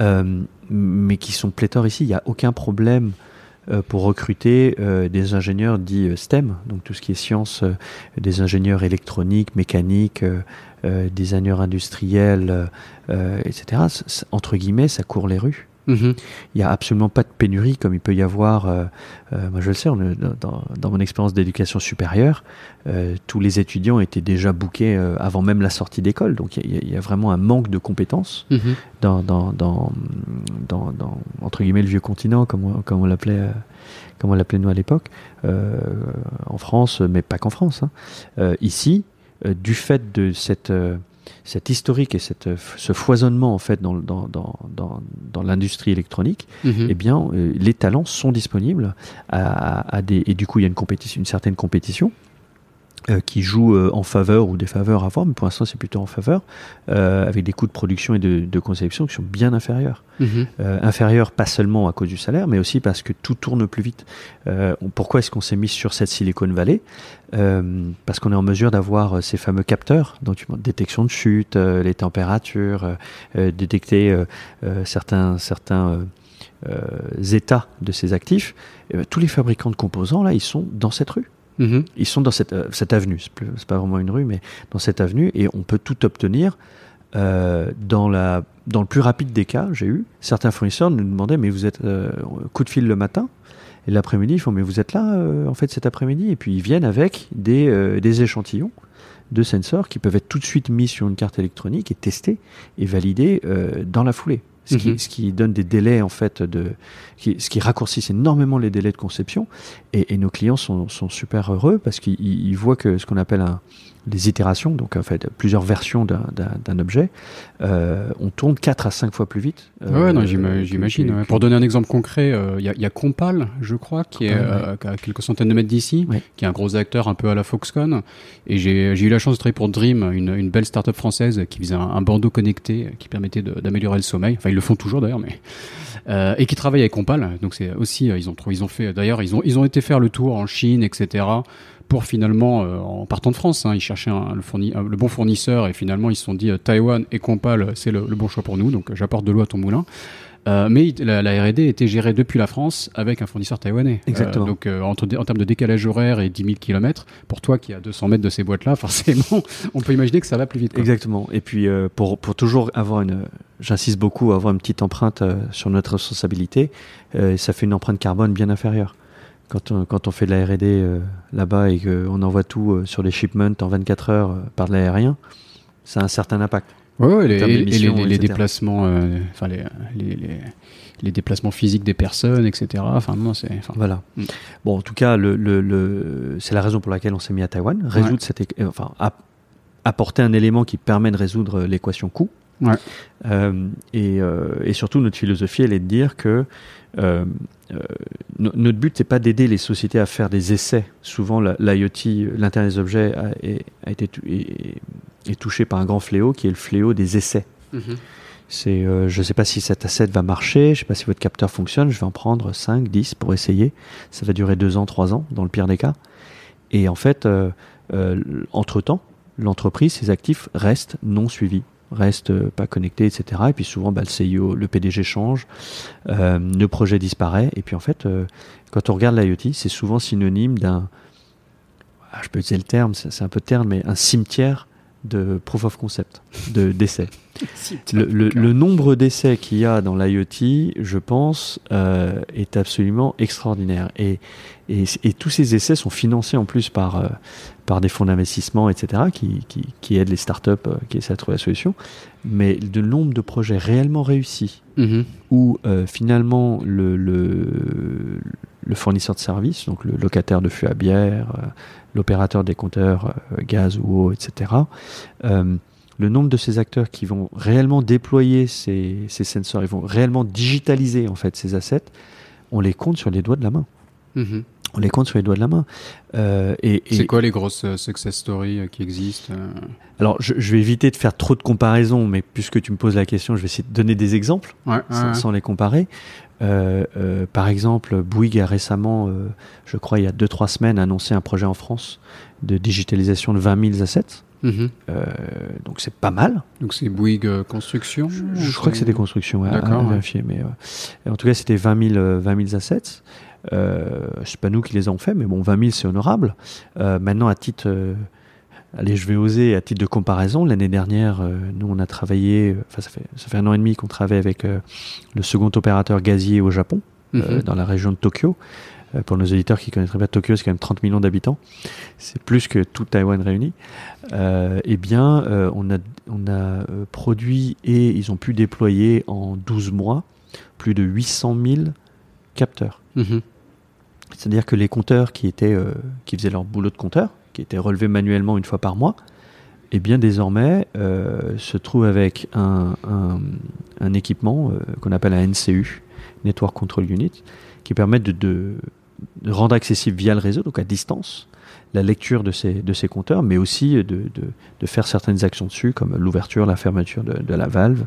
euh, mais qui sont pléthores ici il n'y a aucun problème pour recruter des ingénieurs dits STEM, donc tout ce qui est sciences, des ingénieurs électroniques, mécaniques, designers industriels, etc. Entre guillemets, ça court les rues. Mhm. Il n'y a absolument pas de pénurie comme il peut y avoir, euh, euh, moi je le sais, dans, mon expérience d'éducation supérieure, euh, tous les étudiants étaient déjà bookés avant même la sortie d'école, donc il y, a vraiment un manque de compétences mhm. dans, dans, dans, entre guillemets, le vieux continent, comme on, comme on l'appelait. comme on l'appelait nous à l'époque, en France, mais pas qu'en France. Hein. ici, du fait de cette cette historique et cette, ce foisonnement en fait dans, dans, dans, dans, l'industrie électronique, mhm. eh bien, euh, les talents sont disponibles à, à, des, et du coup, il y a une compétition, une certaine compétition. Euh, qui joue euh, en faveur ou des faveurs à voir, mais pour l'instant c'est plutôt en faveur, euh, avec des coûts de production et de, de conception qui sont bien inférieurs. Mhm. inférieurs pas seulement à cause du salaire, mais aussi parce que tout tourne plus vite. pourquoi est-ce qu'on s'est mis sur cette Silicon Valley? Parce qu'on est en mesure d'avoir ces fameux capteurs, donc détection de chute, les températures, détecter certains certains états de ces actifs. tous les fabricants de composants là, ils sont dans cette rue. Mhm. Ils sont dans cette, euh, cette avenue, c'est pas vraiment une rue, mais dans cette avenue, et on peut tout obtenir euh, dans, la, dans le plus rapide des cas. J'ai eu certains fournisseurs nous demandaient, mais vous êtes euh, coup de fil le matin, et l'après-midi, ils font, mais vous êtes là, en fait, cet après-midi, et puis ils viennent avec des, des échantillons de sensors qui peuvent être tout de suite mis sur une carte électronique et testés et validés dans la foulée. Ce, qui, mhm. ce, qui, donne des délais en fait de, qui, ce qui raccourcisse énormément les délais de conception. Et, et nos clients sont, sont, super heureux parce qu'ils voient que ce qu'on appelle un, des itérations, donc en fait plusieurs versions d'un objet, euh, on tourne 4 à 5 fois plus vite. Euh, ouais, j'imagine. Pour donner un exemple concret, euh, il y, a Compal, je crois, qui est à quelques centaines de mètres d'ici, qui est un gros acteur un peu à la Foxconn. Et j'ai eu la chance de travailler pour Dream, une, une belle start-up française qui faisait un, bandeau connecté qui permettait d'améliorer le sommeil. Enfin, ils le font toujours d'ailleurs, mais et qui travaille avec Compal. Donc c'est aussi ils ont ils ont fait d'ailleurs ils ont ils ont été faire le tour en Chine, etc pour finalement, euh, en partant de France, hein, ils cherchaient le, le, bon fournisseur et finalement ils se sont dit euh, Taïwan et Compal, c'est le, bon choix pour nous, donc j'apporte de l'eau à ton moulin. Euh, mais la, R&D était gérée depuis la France avec un fournisseur taïwanais. Exactement. donc en, en, termes de décalage horaire et 10 000 km, pour toi qui as 200 mètres de ces boîtes-là, <laughs> forcément, on peut imaginer que ça va plus vite. Exactement. Et puis pour, pour toujours avoir une, j'insiste beaucoup, avoir une petite empreinte sur notre responsabilité, ça fait une empreinte carbone bien inférieure quand on, quand on fait de la R&D euh, là-bas et qu'on envoie tout euh, sur les shipments en 24 heures euh, par de l'aérien, ça a un certain impact. Oui, les, et les, déplacements, enfin les, les, déplacements physiques des personnes, etc. Enfin, moi, c'est. Voilà. Mm. Bon, en tout cas, le, le, c'est la raison pour laquelle on s'est mis à Taïwan, résoudre cette, enfin, apporter un élément qui permet de résoudre l'équation coût. Ouais. et, et, surtout, notre philosophie, elle est de dire que euh, euh, notre but n'est pas d'aider les sociétés à faire des essais. Souvent, l'IoT, l'Internet des objets, a, été est touché par un grand fléau qui est le fléau des essais. Mhm. C'est, euh, je ne sais pas si cet asset va marcher, je ne sais pas si votre capteur fonctionne, je vais en prendre 5, 10 pour essayer. Ça va durer 2 ans, 3 ans, dans le pire des cas. Et en fait, euh, euh, entre-temps, l'entreprise, ses actifs restent non suivis, restent pas connectés, etc. Et puis souvent, bah, le CIO, le PDG change, le projet disparaît. Et puis en fait, quand on regarde l'IoT, c'est souvent synonyme d'un, ah, je peux utiliser le terme, c'est un peu terme, mais un cimetière de proof of concept, de <laughs> d'essais. le, nombre d'essais qu'il y a dans l'IoT, je pense, euh, est absolument extraordinaire. Et, et, tous ces essais sont financés en plus par, euh, par des fonds d'investissement, etc., qui, qui, qui, aident les startups euh, qui essaient de trouver la solution. Mais le nombre de projets réellement réussis, mm-hmm. où finalement le, le, le, fournisseur de services, donc le locataire de fût à bière, l'opérateur des compteurs euh, gaz ou eau, etc. Euh, le nombre de ces acteurs qui vont réellement déployer ces, ces sensors, ils vont réellement digitaliser en fait ces assets, on les compte sur les doigts de la main. Mhm. On les compte sur les doigts de la main. Euh, et, c'est quoi les grosses success stories qui existent Alors, je, vais éviter de faire trop de comparaisons, mais puisque tu me poses la question, je vais essayer de donner des exemples sans, les comparer. Euh, euh, par exemple, Bouygues a récemment, euh, je crois il y a 2-3 semaines, annoncé un projet en France de digitalisation de 20 000 assets. Mhm. donc c'est pas mal. Donc c'est Bouygues Construction Je, crois que c'était Construction, à, à vérifier. Mais, en tout cas, c'était 20 000, 20 000 assets. Euh, c'est pas nous qui les avons fait, mais bon, 20 000 c'est honorable. maintenant, à titre allez, je vais oser à titre de comparaison. L'année dernière, euh, nous, on a travaillé, euh, enfin, ça fait, ça fait un an et demi qu'on travaille avec euh, le second opérateur gazier au Japon, mhm. dans la région de Tokyo. pour nos éditeurs qui connaissent bien Tokyo, c'est quand même 30 millions d'habitants. C'est plus que tout Taïwan réuni. eh bien, on a, on a produit et ils ont pu déployer en 12 mois plus de 800 000 capteurs. Mhm. C'est-à-dire que les compteurs qui étaient, qui faisaient leur boulot de compteur, qui était relevé manuellement une fois par mois, eh bien désormais euh, se trouve avec un, équipement euh, qu'on appelle un NCU, Network Control Unit, qui permet de, rendre accessible via le réseau, donc à distance, la lecture de ces, de ces compteurs, mais aussi de, de, de faire certaines actions dessus, comme l'ouverture, la fermeture de, de la valve,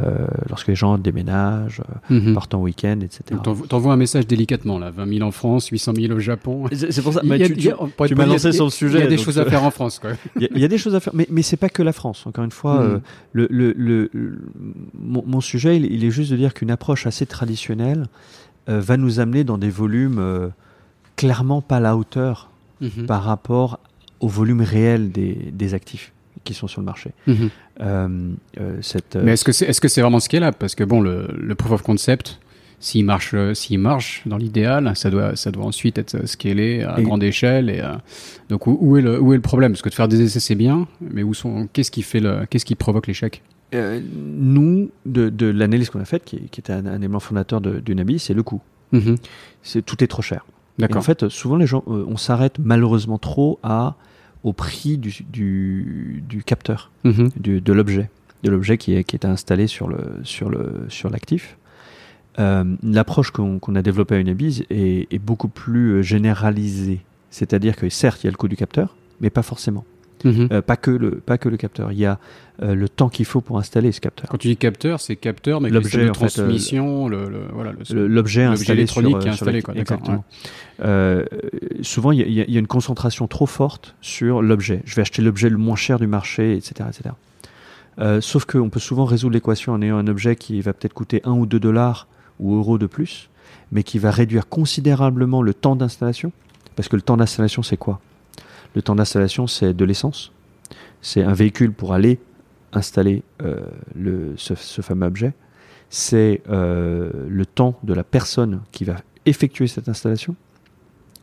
euh, lorsque les gens déménagent, euh, mhm. partent en week-end, etc. T'envoies un message délicatement, là, 20 000 en France, 800 000 au Japon. C'est pour ça, mais tu, tu, m'as lancé sur le sujet. Il y a des choses à faire en France, quoi. Il y, a des choses à faire, mais, mais c'est pas que la France. Encore une fois, mhm. euh, le, le, le, mon, mon, sujet, il, il, est juste de dire qu'une approche assez traditionnelle euh, va nous amener dans des volumes euh, clairement pas à la hauteur Mhm. par rapport au volume réel des, des, actifs qui sont sur le marché. Mhm. Euh, euh, cette, euh, Mais est-ce que c'est est -ce c'est vraiment scalable Parce que bon, le, le, proof of concept, s'il marche, s'il marche dans l'idéal, ça doit, ça doit ensuite être scalé à grande échelle. Et, donc où, où, est le, où est le problème? Parce que de faire des essais, c'est bien, mais où sont, qu'est-ce qui, fait le, qu'est-ce qui provoque l'échec? Nous, de, de l'analyse qu'on a faite, qui, qui était un, un élément fondateur d'Unabi, c'est le coût. Mhm. C'est tout est trop cher en fait, souvent les gens, euh, on s'arrête malheureusement trop à au prix du, du, du capteur, mhm. du, de l'objet, de l'objet qui est, qui est installé sur le sur le sur l'actif. Euh, L'approche qu'on a développée à Unibis est, est beaucoup plus généralisée. C'est-à-dire que certes, il y a le coût du capteur, mais pas forcément. Mhm. Euh, pas, que le, pas que le capteur. Il y a euh, le temps qu'il faut pour installer ce capteur. Quand tu dis capteur, c'est capteur, mais l'objet de euh, transmission, le, voilà, l'objet sur, qui est installé. Quoi, exactement. souvent, il y, y, a une concentration trop forte sur l'objet. Je vais acheter l'objet le moins cher du marché, etc., etc. sauf qu'on peut souvent résoudre l'équation en ayant un objet qui va peut-être coûter 1 ou 2 dollars ou euros de plus, mais qui va réduire considérablement le temps d'installation. Parce que le temps d'installation, c'est quoi? Le temps d'installation, c'est de l'essence. C'est un véhicule pour aller installer euh, le, ce, fameux objet. C'est euh, le temps de la personne qui va effectuer cette installation,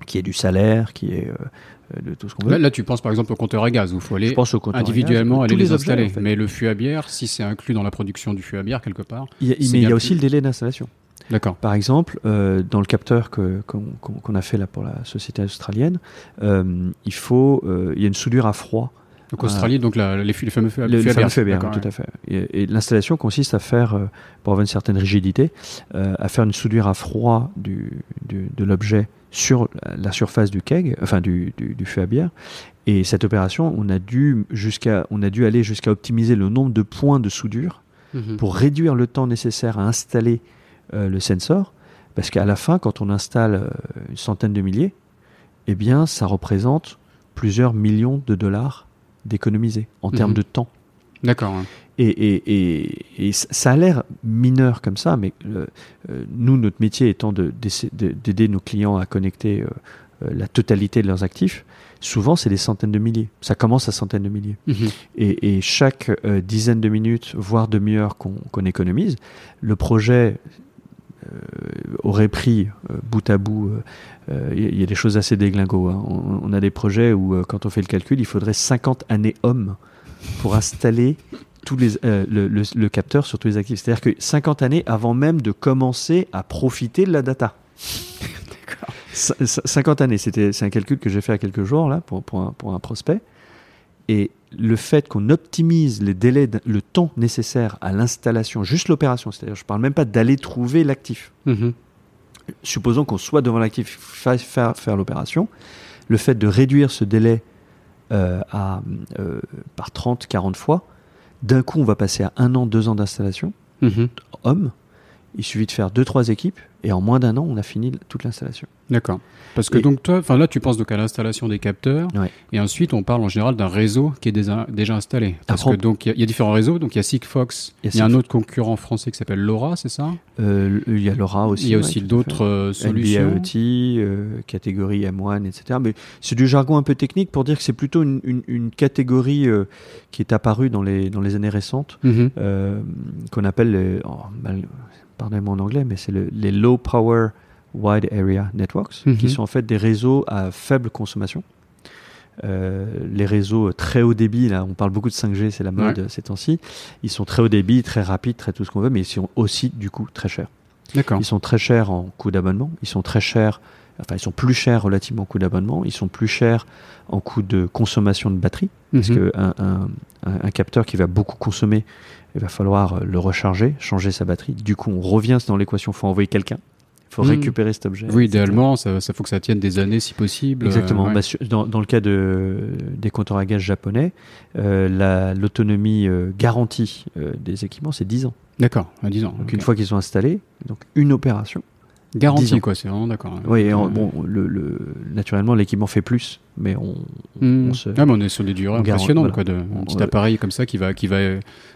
qui est du salaire, qui est euh, de tout ce qu'on veut. Là, tu penses par exemple au compteur à gaz, où il faut aller individuellement aller les, installer. Mais le fût à bière, si c'est inclus dans la production du fût à bière quelque part. Il mais il y a aussi le délai d'installation. D'accord. Par exemple, euh, dans le capteur que, qu'on, a fait là pour la société australienne, euh, il faut, euh, il y a une soudure à froid. Donc Australie, donc la, les, les, fameux feux, les, fameux feux tout à fait. Et, l'installation consiste à faire, pour avoir une certaine rigidité, à faire une soudure à froid du, du, de l'objet sur la surface du keg, enfin du, du, feu à bière. Et cette opération, on a dû, jusqu'à, on a dû aller jusqu'à optimiser le nombre de points de soudure mhm. pour réduire le temps nécessaire à installer euh, le sensor. Parce qu'à la fin, quand on installe euh, une centaine de milliers, eh bien, ça représente plusieurs millions de dollars d'économiser en termes mhm. de temps. D'accord. Et, et, et, ça a l'air mineur comme ça, mais euh, nous, notre métier étant d'aider nos clients à connecter euh, la totalité de leurs actifs, souvent c'est des centaines de milliers. Ça commence à centaines de milliers. Mhm. Et, chaque dizaine de minutes, voire demi-heure qu'on économise, le projet aurait pris bout à bout. Il y, a des choses assez déglingos. Hein. On, on, a des projets où, quand on fait le calcul, il faudrait 50 années hommes pour installer tous les, euh, le, capteur sur tous les actifs. C'est-à-dire que 50 années avant même de commencer à profiter de la data. <laughs> 50 années, c'est un calcul que j'ai fait à quelques jours là, pour, pour, un, pour un prospect. Et le fait qu'on optimise les délais, le temps nécessaire à l'installation, juste l'opération, c'est-à-dire je ne parle même pas d'aller trouver l'actif. Mm-hmm. Supposons qu'on soit devant l'actif, faire, faire, faire l'opération, le fait de réduire ce délai euh, à, euh, par 30, 40 fois, d'un coup, on va passer à un an, deux ans d'installation, mhm. homme. Il suffit de faire deux, trois équipes, et en moins d'un an, on a fini toute l'installation. D'accord. Parce que donc toi, enfin là, tu penses donc à l'installation des capteurs, et ensuite on parle en général d'un réseau qui est déjà, déjà installé. Parce que donc il y, a différents réseaux, donc il y a Sigfox, il y a, un autre concurrent français qui s'appelle LoRa, c'est ça? Euh, Il y a LoRa aussi. Il y a aussi d'autres euh, solutions. NB-IoT, euh, catégorie M1, etc. Mais c'est du jargon un peu technique pour dire que c'est plutôt une, une, catégorie qui est apparue dans les dans les années récentes, mhm. qu'on appelle, oh, pardonnez-moi en anglais, mais c'est les low power Wide Area Networks, qui mhm. sont en fait des réseaux à faible consommation. Euh, les réseaux très haut débit, là, on parle beaucoup de 5G, c'est la mode ces temps-ci. Ils sont très haut débit, très rapides, très tout ce qu'on veut, mais ils sont aussi du coup très chers. D'accord. Ils sont très chers en coût d'abonnement. Ils sont très chers, enfin ils sont plus chers relativement en coût d'abonnement. Ils sont plus chers en coût de consommation de batterie, parce mhm. qu'un un, un, capteur qui va beaucoup consommer, il va falloir le recharger, changer sa batterie. Du coup, on revient dans l'équation, il faut envoyer quelqu'un faut hmm. récupérer cet objet. Oui, idéalement, ça, ça, faut que ça tienne des années si possible. Exactement. Bah, dans, dans, le cas de, des compteurs à gaz japonais, euh, l'autonomie euh, garantie euh, des équipements, c'est 10 ans. D'accord, à 10 ans. Donc une fois qu'ils sont installés, donc une opération. Garantie, quoi, c'est vraiment d'accord. Oui, bon, le, le, naturellement, l'équipement fait plus, mais on, on hmm. se. Ah, mais on est sur des durées impressionnantes, quoi, de, un petit appareil comme ça qui va, qui va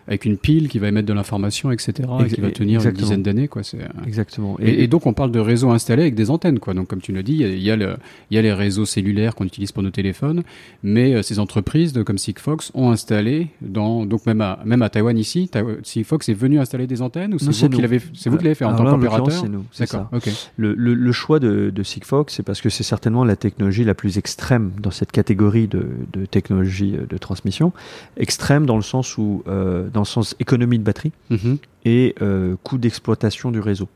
avec une pile qui va émettre de l'information, etc., et qui va tenir une dizaine d'années. Quoi. C'est, euh, Exactement. Et, et, donc, on parle de réseaux installés avec des antennes. Quoi. Donc, comme tu le dis, il y a, le, il y a les réseaux cellulaires qu'on utilise pour nos téléphones, mais euh, ces entreprises de, comme Sigfox ont installé, dans, donc même à, même à Taïwan ici, Sigfox est venu installer des antennes ou c'est, vous, qui l'avez, c'est vous qui l'avez fait en tant qu'opérateur? c'est nous. D'accord. Le, le, le, choix de, de Sigfox, c'est parce que c'est certainement la technologie la plus extrême dans cette catégorie de, de technologie euh, de transmission. Extrême dans le sens où, euh, dans le sens économie de batterie mhm. et euh, coût d'exploitation du réseau.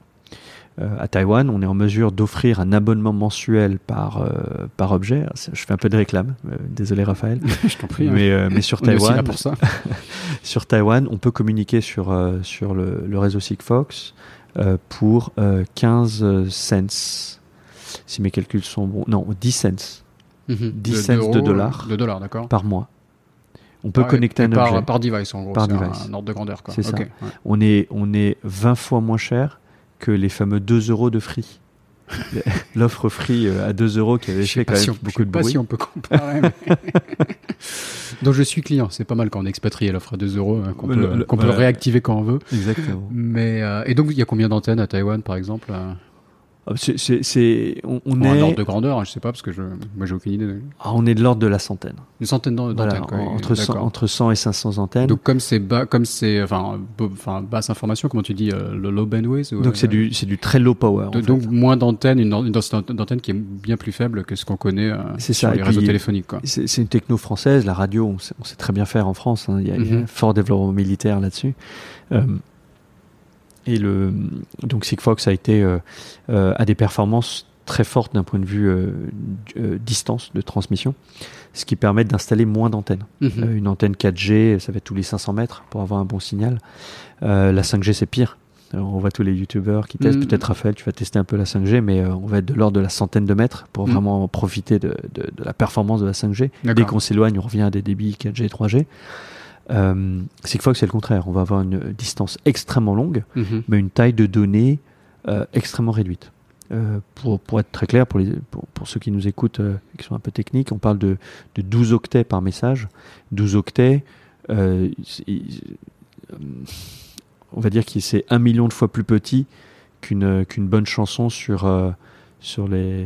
Euh, à Taïwan, on est en mesure d'offrir un abonnement mensuel par, euh, par objet. Je fais un peu de réclame, désolé Raphaël. <laughs> Je t'en prie. Mais, mais sur Taïwan, pour ça. <laughs> sur Taïwan, on peut communiquer sur, sur le, le réseau Sigfox pour 15 cents, si mes calculs sont bons. Non, 10 cents. 10 mhm. cents de dollars, de dollars d'accord. par mois. On peut connecter un par, objet. Par device, en gros. Par device. Un, ordre de grandeur. C'est ça. On, est, on est 20 fois moins cher que les fameux 2 euros de free. <laughs> L'offre free euh, à 2 euros qui avait fait quand même beaucoup de bruit. Je sais pas si on peut comparer. <laughs> Donc je suis client, c'est pas mal quand on expatrie l'offre à 2 euros, hein, qu'on peut, réactiver quand on veut. Exactement. Mais, euh, et donc il y a combien d'antennes à Taïwan par exemple euh ah, c'est, on, on est. Un ordre de grandeur, hein, je sais pas, parce que je, moi j'ai aucune idée. Ah, on est de l'ordre de la centaine. Une centaine d'antennes, entre, 100, entre 100 et 500 antennes. Donc, comme c'est bas, comme c'est, enfin, enfin, basse information, comment tu dis, euh, le low bandwidth Donc, c'est du, c'est du très low power. donc, moins d'antennes, une, une densité d'antenne qui est bien plus faible que ce qu'on connaît euh, sur ça. les réseaux téléphoniques. C'est, une techno française, la radio, on sait, on sait, très bien faire en France, hein. il, y a, un mhm. fort développement militaire là-dessus. Euh, et le, donc Sigfox a été euh, euh, à des performances très fortes d'un point de vue euh, distance de transmission, ce qui permet d'installer moins d'antennes. Mhm. une antenne 4G, ça va être tous les 500 mètres pour avoir un bon signal. la 5G, c'est pire. on voit tous les youtubeurs qui testent. Mm. Peut-être Raphaël, tu vas tester un peu la 5G, mais on va être de l'ordre de la centaine de mètres pour mm. vraiment profiter de, la performance de la 5G. Dès qu'on s'éloigne, on revient à des débits 4G, 3G. Euh, Sigfox, c'est le contraire. On va avoir une distance extrêmement longue, mm-hmm. mais une taille de données extrêmement réduite. Euh, pour, pour, être très clair, pour, les, pour, ceux qui nous écoutent, euh, qui sont un peu techniques, on parle de, de 12 octets par message. 12 octets, euh, on va dire que c'est un million de fois plus petit qu'une qu'une bonne chanson sur sur les.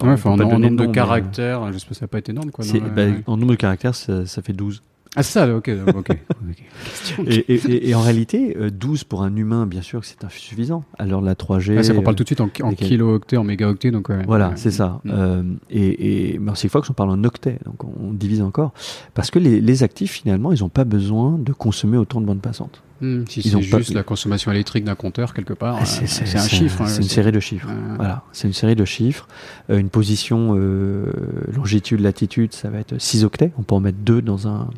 en, nombre de caractères, j'espère que ça n'a pas été énorme. Quoi, bah, En nombre de caractères, ça, ça fait 12. Ah, c'est ça, ok. <laughs> et, en réalité, 12 euh, pour un humain, bien sûr que c'est insuffisant. Alors la 3G. Ah, ça qu'on parle tout de suite en, en kilo-octets, en mégaoctets. Donc, voilà, c'est ça. Mm. Euh, et, et Merci Fox, on parle en octets, donc on, divise encore. Parce que les, les actifs, finalement, ils n'ont pas besoin de consommer autant de bandes passantes. Hmm, si c'est juste la consommation électrique d'un compteur quelque part, ah, c'est un chiffre. Hein, c'est une série de chiffres. Voilà, c'est une série de chiffres. Euh, une position euh, longitude, latitude, ça va être 6 octets. On peut en mettre 2 dans un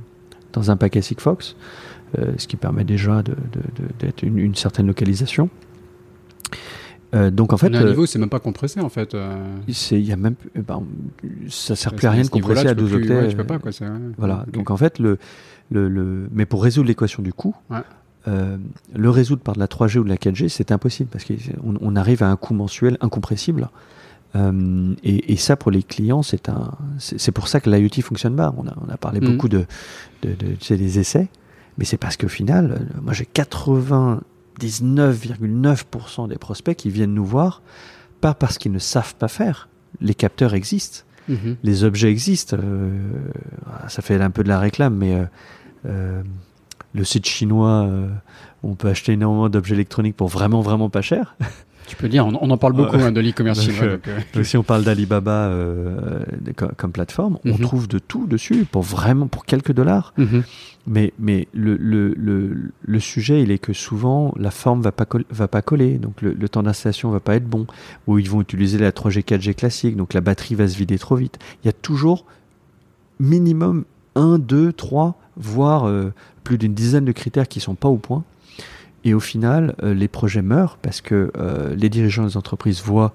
dans un paquet Sigfox, euh, ce qui permet déjà d'être une, une, certaine localisation. Euh, donc en fait, à un euh, niveau, c'est même pas compressé en fait. C'est, y a même, ben, ça sert plus à rien de compresser à 12 octets. tu peux pas, quoi, voilà. Donc en fait, le, le, le, mais pour résoudre l'équation du coût, le résoudre par de la 3G ou de la 4G, c'est impossible parce qu'on on arrive à un coût mensuel incompressible. Euh, et, ça, pour les clients, c'est un, c'est pour ça que l'IoT fonctionne pas. On a, on a parlé mm. beaucoup de, de, de des essais, mais c'est parce qu'au final, euh, moi j'ai 99,9% des prospects qui viennent nous voir, pas parce qu'ils ne savent pas faire. Les capteurs existent, mm-hmm. les objets existent. Euh, ça fait un peu de la réclame, mais le site chinois, on peut acheter énormément d'objets électroniques pour vraiment vraiment pas cher. <laughs> Tu peux dire, on, en parle beaucoup hein, de l'e-commerce euh, euh, si on parle d'Alibaba euh, comme, plateforme, on mhm. trouve de tout dessus pour vraiment pour quelques dollars. Mhm. Mais, mais le, le, le, le, sujet, il est que souvent la forme va pas va pas coller, donc le, temps d'installation va pas être bon, ou ils vont utiliser la 3G 4G classique, donc la batterie va se vider trop vite. Il y a toujours minimum 1, 2, 3, voire plus d'une dizaine de critères qui sont pas au point et au final, euh, les projets meurent parce que euh, les dirigeants des entreprises voient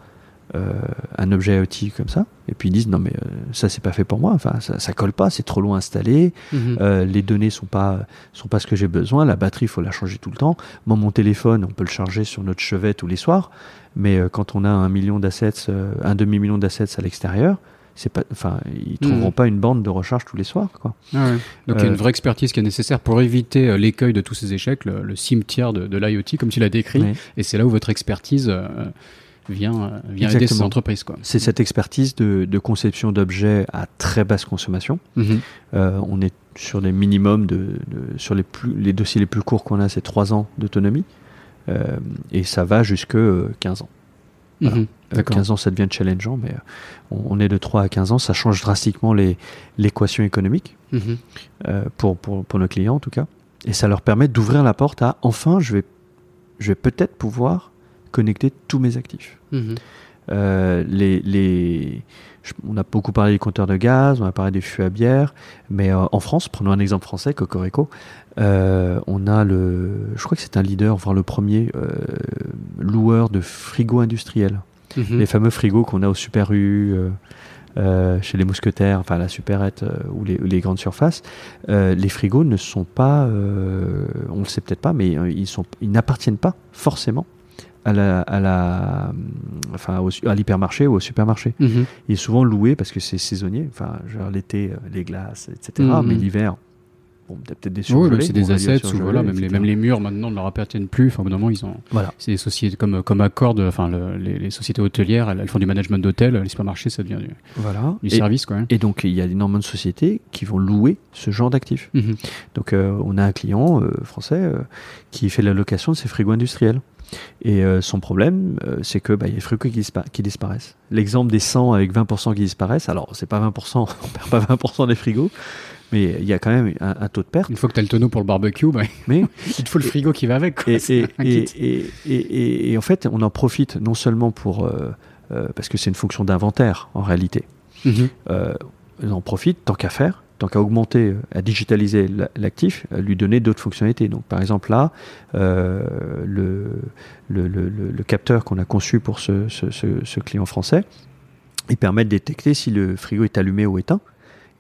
euh, un objet IoT comme ça, et puis ils disent non mais ça c'est pas fait pour moi, enfin ça, ça colle pas, c'est trop loin installé, mhm. les données sont pas sont pas ce que j'ai besoin, la batterie il faut la changer tout le temps. Moi mon téléphone on peut le charger sur notre chevet tous les soirs, mais quand on a un million d'assets, un demi million d'assets à l'extérieur, c'est pas, enfin, ils trouveront hmm. pas une bande de recharge tous les soirs, quoi. Ah Donc il y a une euh, vraie expertise qui est nécessaire pour éviter euh, l'écueil de tous ces échecs, le, cimetière de, l'IoT, comme tu l'as décrit. Et c'est là où votre expertise euh, vient, vient aider ces entreprises, quoi. C'est cette expertise de, conception d'objets à très basse consommation. Mhm. on est sur des minimums de, sur les plus, les dossiers les plus courts qu'on a, c'est 3 ans d'autonomie. et ça va jusque 15 ans. 15 mhm. ans, ça devient challengeant, mais euh, on, est de 3 à 15 ans, ça change drastiquement l'équation économique mhm. euh, pour, pour, pour, nos clients en tout cas. Et ça leur permet d'ouvrir la porte à enfin, je vais, je vais peut-être pouvoir connecter tous mes actifs. Mhm. Euh, les, les, on a beaucoup parlé des compteurs de gaz, on a parlé des fûts à bière, mais en France, prenons un exemple français, Cocorico, euh, on a le, je crois que c'est un leader, voire le premier euh, loueur de frigos industriels. Mhm. Les fameux frigos qu'on a au Super U, euh, chez les mousquetaires, enfin la supérette ou les, grandes surfaces. les frigos ne sont pas, on le sait peut-être pas, mais ils sont, ils n'appartiennent pas forcément à la, à la, enfin, à l'hypermarché ou au supermarché. Mhm. Il est souvent loué parce que c'est saisonnier. Enfin, genre l'été, les glaces, etc. Mhm. Mais l'hiver, peut-être des Oui, c'est des assets, ou voilà, même les, même les murs maintenant ne leur appartiennent plus. Enfin, ils ont. Voilà. C'est des sociétés comme, comme Accord, enfin, les, sociétés hôtelières, elles, font du management d'hôtel, les supermarchés, ça devient du, voilà. du service, quoi. Et donc, il y a énormément de sociétés qui vont louer ce genre d'actifs. Mhm. Donc, euh, on a un client euh, français euh, qui fait la location de ses frigos industriels. Et son problème, c'est que bah, y a des frigos qui, qui disparaissent. L'exemple des 100 avec 20% qui disparaissent, alors c'est pas 20%, <laughs> on perd pas 20% des frigos, mais il y a quand même un, taux de perte. Une fois que tu as le tonneau pour le barbecue, bah, <laughs> mais <laughs> il te faut le frigo qui va avec. Et, et, en fait, on en profite non seulement pour euh, euh, parce que c'est une fonction d'inventaire en réalité. Mhm. Euh, on en profite tant qu'à faire tant qu'à augmenter, à digitaliser l'actif, lui donner d'autres fonctionnalités. Donc par exemple là, le, le, le, capteur qu'on a conçu pour ce, ce, ce, client français, il permet de détecter si le frigo est allumé ou éteint.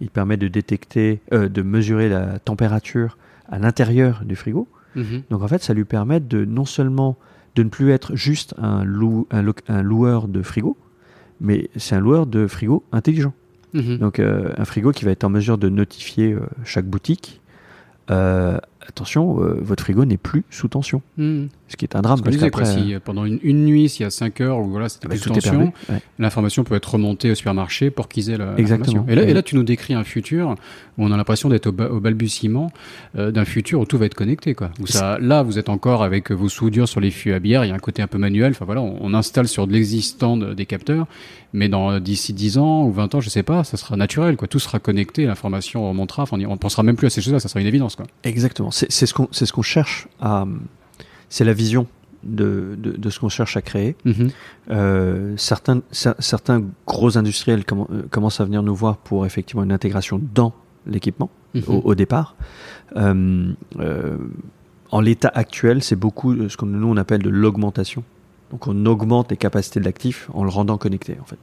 Il permet de détecter, de mesurer la température à l'intérieur du frigo. Mhm. Donc en fait, ça lui permet de non seulement de ne plus être juste un, un, loueur de frigo, mais c'est un loueur de frigo intelligent. Mhm. Donc euh, un frigo qui va être en mesure de notifier euh, chaque boutique euh, attention, euh, votre frigo n'est plus sous tension. Hmm. Ce qui est un drame. Parce, si, euh, pendant une, nuit, s'il y a 5 heures, ou voilà, c'était ah bah, sous tension, l'information peut être remontée au supermarché pour qu'ils aient. Et là, et là, tu nous décris un futur où on a l'impression d'être au, balbutiement d'un futur où tout va être connecté. Quoi. Où ça, là, vous êtes encore avec vos soudures sur les fûts à bière, il y a un côté un peu manuel. Enfin voilà, on, installe sur de l'existant des capteurs, mais dans d'ici 10 ans ou 20 ans, je sais pas, ça sera naturel. Quoi. Tout sera connecté, l'information remontera, enfin, on ne pensera même plus à ces choses-là, ça sera une évidence. Quoi. Exactement c'est ce qu'on ce qu'on cherche à. C'est la vision de, de, ce qu'on cherche à créer. Mhm. Euh, certains, certains gros industriels euh, commencent à venir nous voir pour effectivement une intégration dans l'équipement mhm. au, départ. Euh, en l'état actuel, c'est beaucoup ce que nous on appelle de l'augmentation. Donc on augmente les capacités de l'actif en le rendant connecté en fait.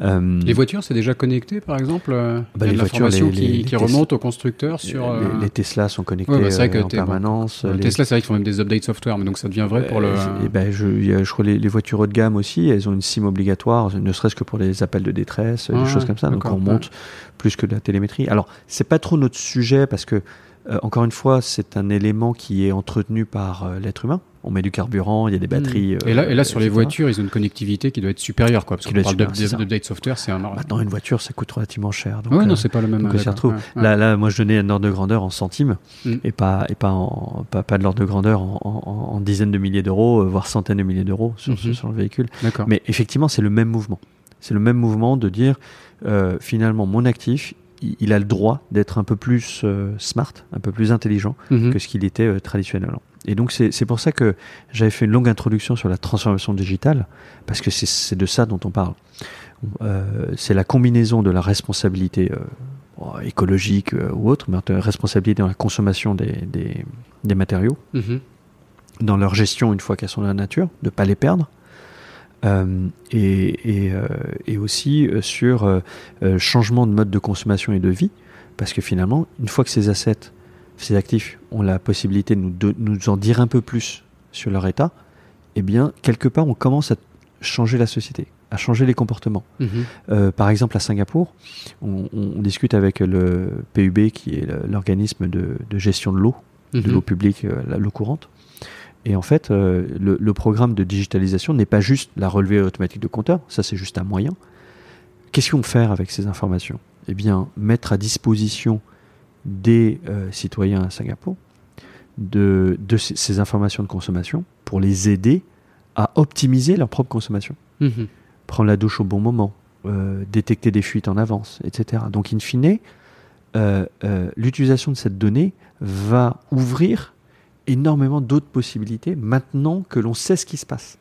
Euh, les voitures, c'est déjà connecté par exemple euh, bah, Il y a l'information qui, qui remonte au constructeur sur... Les, euh, Tesla sont connectés en permanence. Les... Tesla, c'est vrai qu'ils font même des updates software, mais donc ça devient vrai pour le... Et ben, je, je crois les, les voitures haut de gamme aussi, elles ont une SIM obligatoire, ne serait-ce que pour les appels de détresse, des choses comme ça. Donc on monte plus que de la télémétrie. Alors c'est pas trop notre sujet parce que encore une fois, c'est un élément qui est entretenu par l'être humain on met du carburant, il y a des hmm. batteries. et là, et là euh, sur les voitures, ils ont une connectivité qui doit être supérieure, quoi. Parce qu'on parle d'update software, c'est un. Maintenant, une voiture, ça coûte relativement cher. Donc, non, euh, c'est pas le même. Donc, retrouve. Là, là, moi, je donnais un ordre de grandeur en centimes hmm. et pas et pas en pas, pas de l'ordre de grandeur en, dizaines de milliers d'euros, euh, voire centaines de milliers d'euros sur, hmm. sur, le véhicule. Mais effectivement, c'est le même mouvement. C'est le même mouvement de dire finalement mon actif, il, a le droit d'être un peu plus smart, un peu plus intelligent que ce qu'il était traditionnellement. Et donc c'est pour ça que j'avais fait une longue introduction sur la transformation digitale, parce que c'est de ça dont on parle. Euh, c'est la combinaison de la responsabilité euh, écologique euh, ou autre, mais la responsabilité dans la consommation des, des, des matériaux, mm-hmm. dans leur gestion une fois qu'elles sont dans la nature, de ne pas les perdre, euh, et, et, et, aussi sur changement de mode de consommation et de vie, parce que finalement, une fois que ces assets ces actifs ont la possibilité de nous, nous en dire un peu plus sur leur état, eh bien, quelque part, on commence à changer la société, à changer les comportements. Euh, par exemple, à Singapour, on, discute avec le PUB, qui est l'organisme de, gestion de l'eau, de mhm. l'eau publique, euh, l'eau courante. Et en fait, euh, le, le, programme de digitalisation n'est pas juste la relevée automatique de compteurs, ça c'est juste un moyen. Qu'est-ce qu'on faire avec ces informations? Eh bien, mettre à disposition des euh, citoyens à Singapour de, de ces, informations de consommation pour les aider à optimiser leur propre consommation. Mhm. Prendre la douche au bon moment, euh, détecter des fuites en avance, etc. Donc, in fine, l'utilisation de cette donnée va ouvrir énormément d'autres possibilités maintenant que l'on sait ce qui se passe.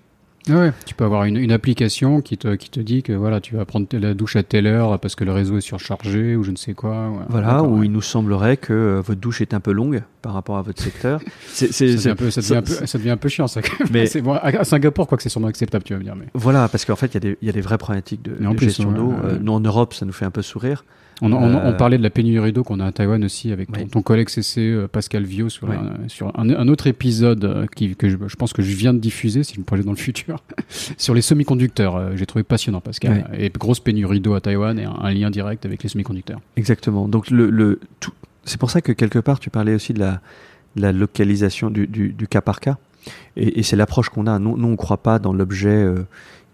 Ouais, tu peux avoir une, une, application qui te, qui te dit que voilà, tu vas prendre la douche à telle heure parce que le réseau est surchargé ou je ne sais quoi. Voilà, ou il nous semblerait que euh, votre douche est un peu longue par rapport à votre secteur. <laughs> c'est, ça, devient un peu, ça, devient un peu, ça devient un peu chiant, ça. Mais <laughs> c'est bon, à Singapour, quoi que c'est sûrement acceptable, tu vas me dire. Mais... Voilà, parce qu'en fait, il y, y, a des vraies problématiques de, gestion d'eau. Euh, nous, en Europe, ça nous fait un peu sourire. On, on, on, euh, parlait de la pénurie d'eau qu'on a à Taïwan aussi avec ton, ton collègue CC euh, Pascal Vio sur, un, sur un, un, autre épisode euh, qui, que je, je, pense que je viens de diffuser, si je me projette dans le futur, <laughs> sur les semi-conducteurs. J'ai trouvé passionnant Pascal. Et grosse pénurie d'eau à Taïwan et un, lien direct avec les semi-conducteurs. Exactement. Donc le, le c'est pour ça que quelque part tu parlais aussi de la, la localisation du, du, du, cas par cas. Et, et c'est l'approche qu'on a. Nous, nous on ne croit pas dans l'objet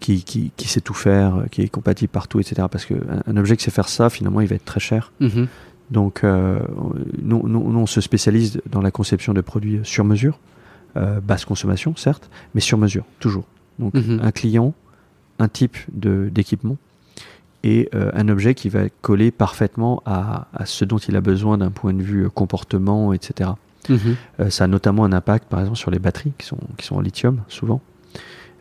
qui, qui, qui, sait tout faire, qui est compatible partout, etc. Parce qu'un un objet qui sait faire ça, finalement, il va être très cher. Mhm. Donc, euh, nous, nous, nous, on se spécialise dans la conception de produits sur mesure, euh, basse consommation, certes, mais sur mesure, toujours. Donc, mhm. un client, un type d'équipement et euh, un objet qui va coller parfaitement à, à, ce dont il a besoin d'un point de vue comportement, etc. Mhm. ça a notamment un impact, par exemple, sur les batteries qui sont, qui sont en lithium, souvent.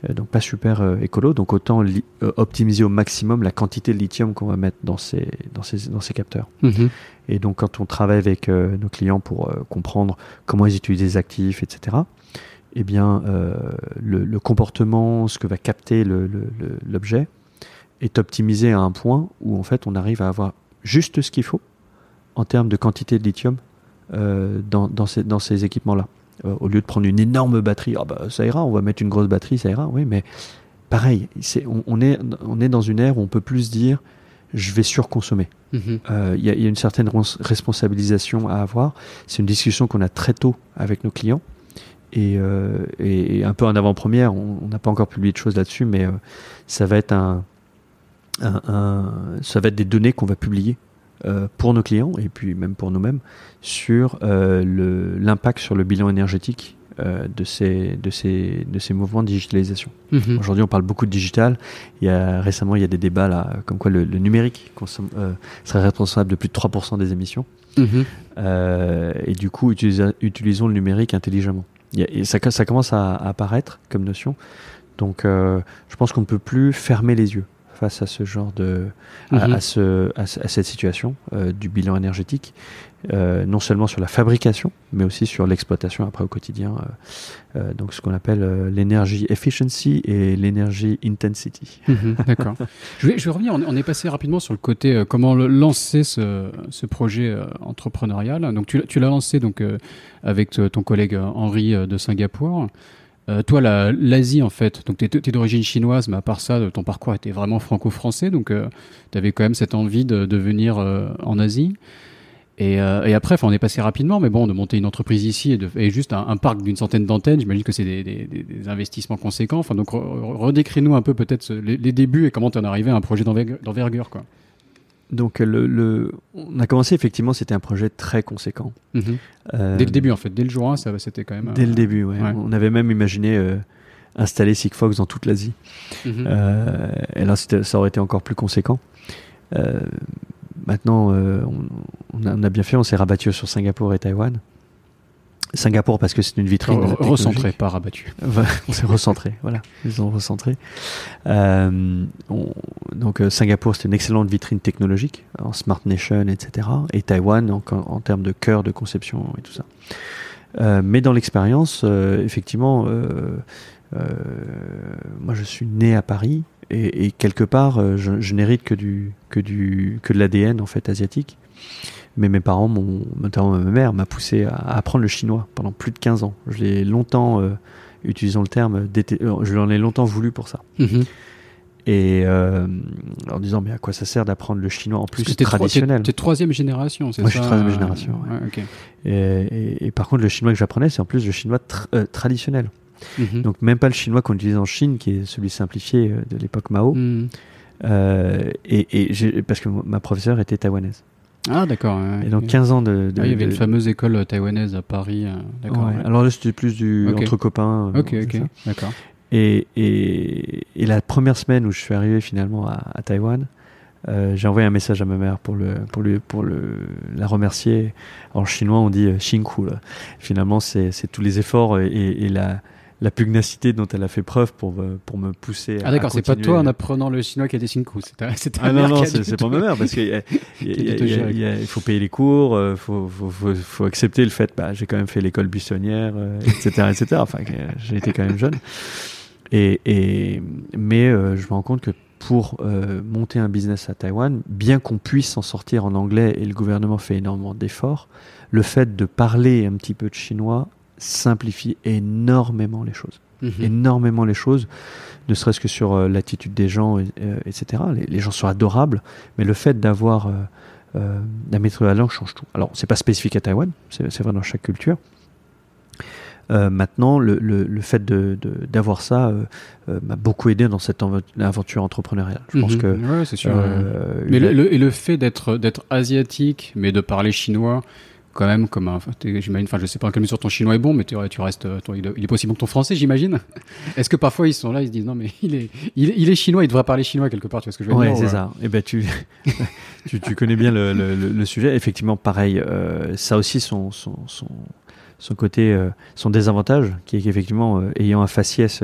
Donc pas super écolo. Donc autant optimiser au maximum la quantité de lithium qu'on va mettre dans ces, dans ces, dans ces capteurs. Mhm. Et donc quand on travaille avec nos clients pour comprendre comment ils utilisent les actifs, etc., eh bien, le, comportement, ce que va capter l'objet, est optimisé à un point où en fait on arrive à avoir juste ce qu'il faut en termes de quantité de lithium euh, dans, dans, ces, dans ces équipements-là. Euh, au lieu de prendre une énorme batterie, ah bah, ça ira, on va mettre une grosse batterie, ça ira, oui, mais pareil, on, on, est, on est dans une ère où on peut plus dire je vais surconsommer. Mhm. Euh, il y, y, a une certaine responsabilisation à avoir. C'est une discussion qu'on a très tôt avec nos clients. Et, et un peu en avant-première, on n'a pas encore publié de choses là-dessus, mais ça va être un, un, ça va être des données qu'on va publier euh, pour nos clients et puis même pour nous-mêmes sur euh, l'impact sur le bilan énergétique euh, de, ces, de, ces, de ces mouvements de digitalisation. Mhm. Aujourd'hui, on parle beaucoup de digital. Il y a, récemment, il y a des débats là, comme quoi le, numérique consomme, serait responsable de plus de 3% des émissions. Mhm. et du coup, utilisons le numérique intelligemment. et ça, ça commence à, à, apparaître comme notion. Donc, je pense qu'on ne peut plus fermer les yeux face à ce genre de à, mhm. ce, à, cette situation euh, du bilan énergétique, euh, non seulement sur la fabrication, mais aussi sur l'exploitation après au quotidien. Euh, donc ce qu'on appelle l'énergie efficiency et l'énergie intensity. Mhm, d'accord. <laughs> je, vais, je vais revenir. On, est passé rapidement sur le côté comment lancer ce, ce projet entrepreneurial. Donc tu, tu l'as lancé donc avec ton collègue Henri de Singapour. Euh, toi, l'Asie, en fait, donc tu es, d'origine chinoise, mais à part ça, ton parcours était vraiment franco-français, donc euh, tu avais quand même cette envie de, de venir euh, en Asie. Et, et après, on est passé rapidement, mais bon, de monter une entreprise ici et, de, et juste un, parc d'une centaine d'antennes, j'imagine que c'est des, des, des, investissements conséquents. Enfin, donc redécris-nous un peu peut-être les, les, débuts et comment tu en es arrivé à un projet d'envergure. quoi. Donc, le, on a commencé effectivement, c'était un projet très conséquent. Mhm. Euh, dès le début, en fait, dès le jour 1, ça, c'était quand même. Dès le début, ouais. On avait même imaginé euh, installer Sigfox dans toute l'Asie. Mhm. Euh, et là, ça aurait été encore plus conséquent. maintenant, on, on, a, bien fait, on s'est rabattu sur Singapour et Taïwan. Singapour parce que c'est une vitrine recentré, pas rabattu. <laughs> on s'est recentré, voilà, ils ont recentré. Euh, donc euh, Singapour c'est une excellente vitrine technologique en Smart Nation, etc. Et Taïwan en, en termes de cœur de conception et tout ça. Euh, mais dans l'expérience, effectivement, moi je suis né à Paris et, et quelque part je, je n'hérite que du que du que de l'ADN en fait asiatique. Mais mes parents, notamment ma mère, m'a poussé à, apprendre le chinois pendant plus de 15 ans. Je l'ai longtemps, euh, utilisons le terme, euh, je l'en ai longtemps voulu pour ça. Mhm. Et euh, en disant, mais à quoi ça sert d'apprendre le chinois en plus traditionnel? Tu es troisième génération, c'est ça Moi, je suis troisième génération. et, par contre, le chinois que j'apprenais, c'est en plus le chinois traditionnel. Mhm. Donc, même pas le chinois qu'on utilise en Chine, qui est celui simplifié de l'époque Mao. Mhm. et, et parce que ma professeure était taïwanaise. Ah, d'accord. et donc 15 ans de. ah, il y avait une fameuse école euh, taïwanaise à Paris. Euh, d'accord. Alors là, c'était plus du entre copains. Euh, ok, ok, d'accord. Et, et, et, la première semaine où je suis arrivé finalement à, à Taïwan, euh, j'ai envoyé un message à ma mère pour le pour lui pour le la remercier. En chinois, on dit Xingku. Finalement, c'est tous les efforts et, et la la pugnacité dont elle a fait preuve pour, euh, pour me pousser ah d'accord, c'est pas toi en apprenant le chinois qui a des Shinku, c'est Ah non, non, c'est pas ma mère, parce qu'il il faut payer les cours, il euh, faut, faut, faut, faut, accepter le fait, bah, j'ai quand même fait l'école buissonnière, etc., euh, etc. Enfin, j'ai été quand même jeune. Et, et, mais je me rends compte que pour monter un business à Taïwan, bien qu'on puisse s'en sortir en anglais et le gouvernement fait énormément d'efforts, le fait de parler un petit peu de chinois simplifie énormément les choses. Mhm. Énormément les choses, ne serait-ce que sur euh, l'attitude des gens, etc. Euh, les, gens sont adorables, mais le fait d'avoir euh, la maîtrise de la langue change tout. Alors, c'est pas spécifique à Taïwan, c'est vrai dans chaque culture. maintenant, le, le, fait d'avoir ça m'a beaucoup aidé dans cette aventure entrepreneuriale. Je pense mhm. que. c'est sûr. mais le, et le fait d'être asiatique, mais de parler chinois, quand même comme un j'imagine enfin je sais pas en quelle mesure ton chinois est bon mais tu, tu restes il est possible que ton français j'imagine. <laughs> Est-ce que parfois ils sont là ils se disent non mais il est il, est chinois il devrait parler chinois quelque part tu vois ce que je veux dire ouais c'est ça. et eh ben tu, <laughs> tu, tu connais bien le, le, le, sujet. Effectivement pareil euh, ça aussi son son, son son côté, son désavantage, qui est qu'effectivement, ayant un faciès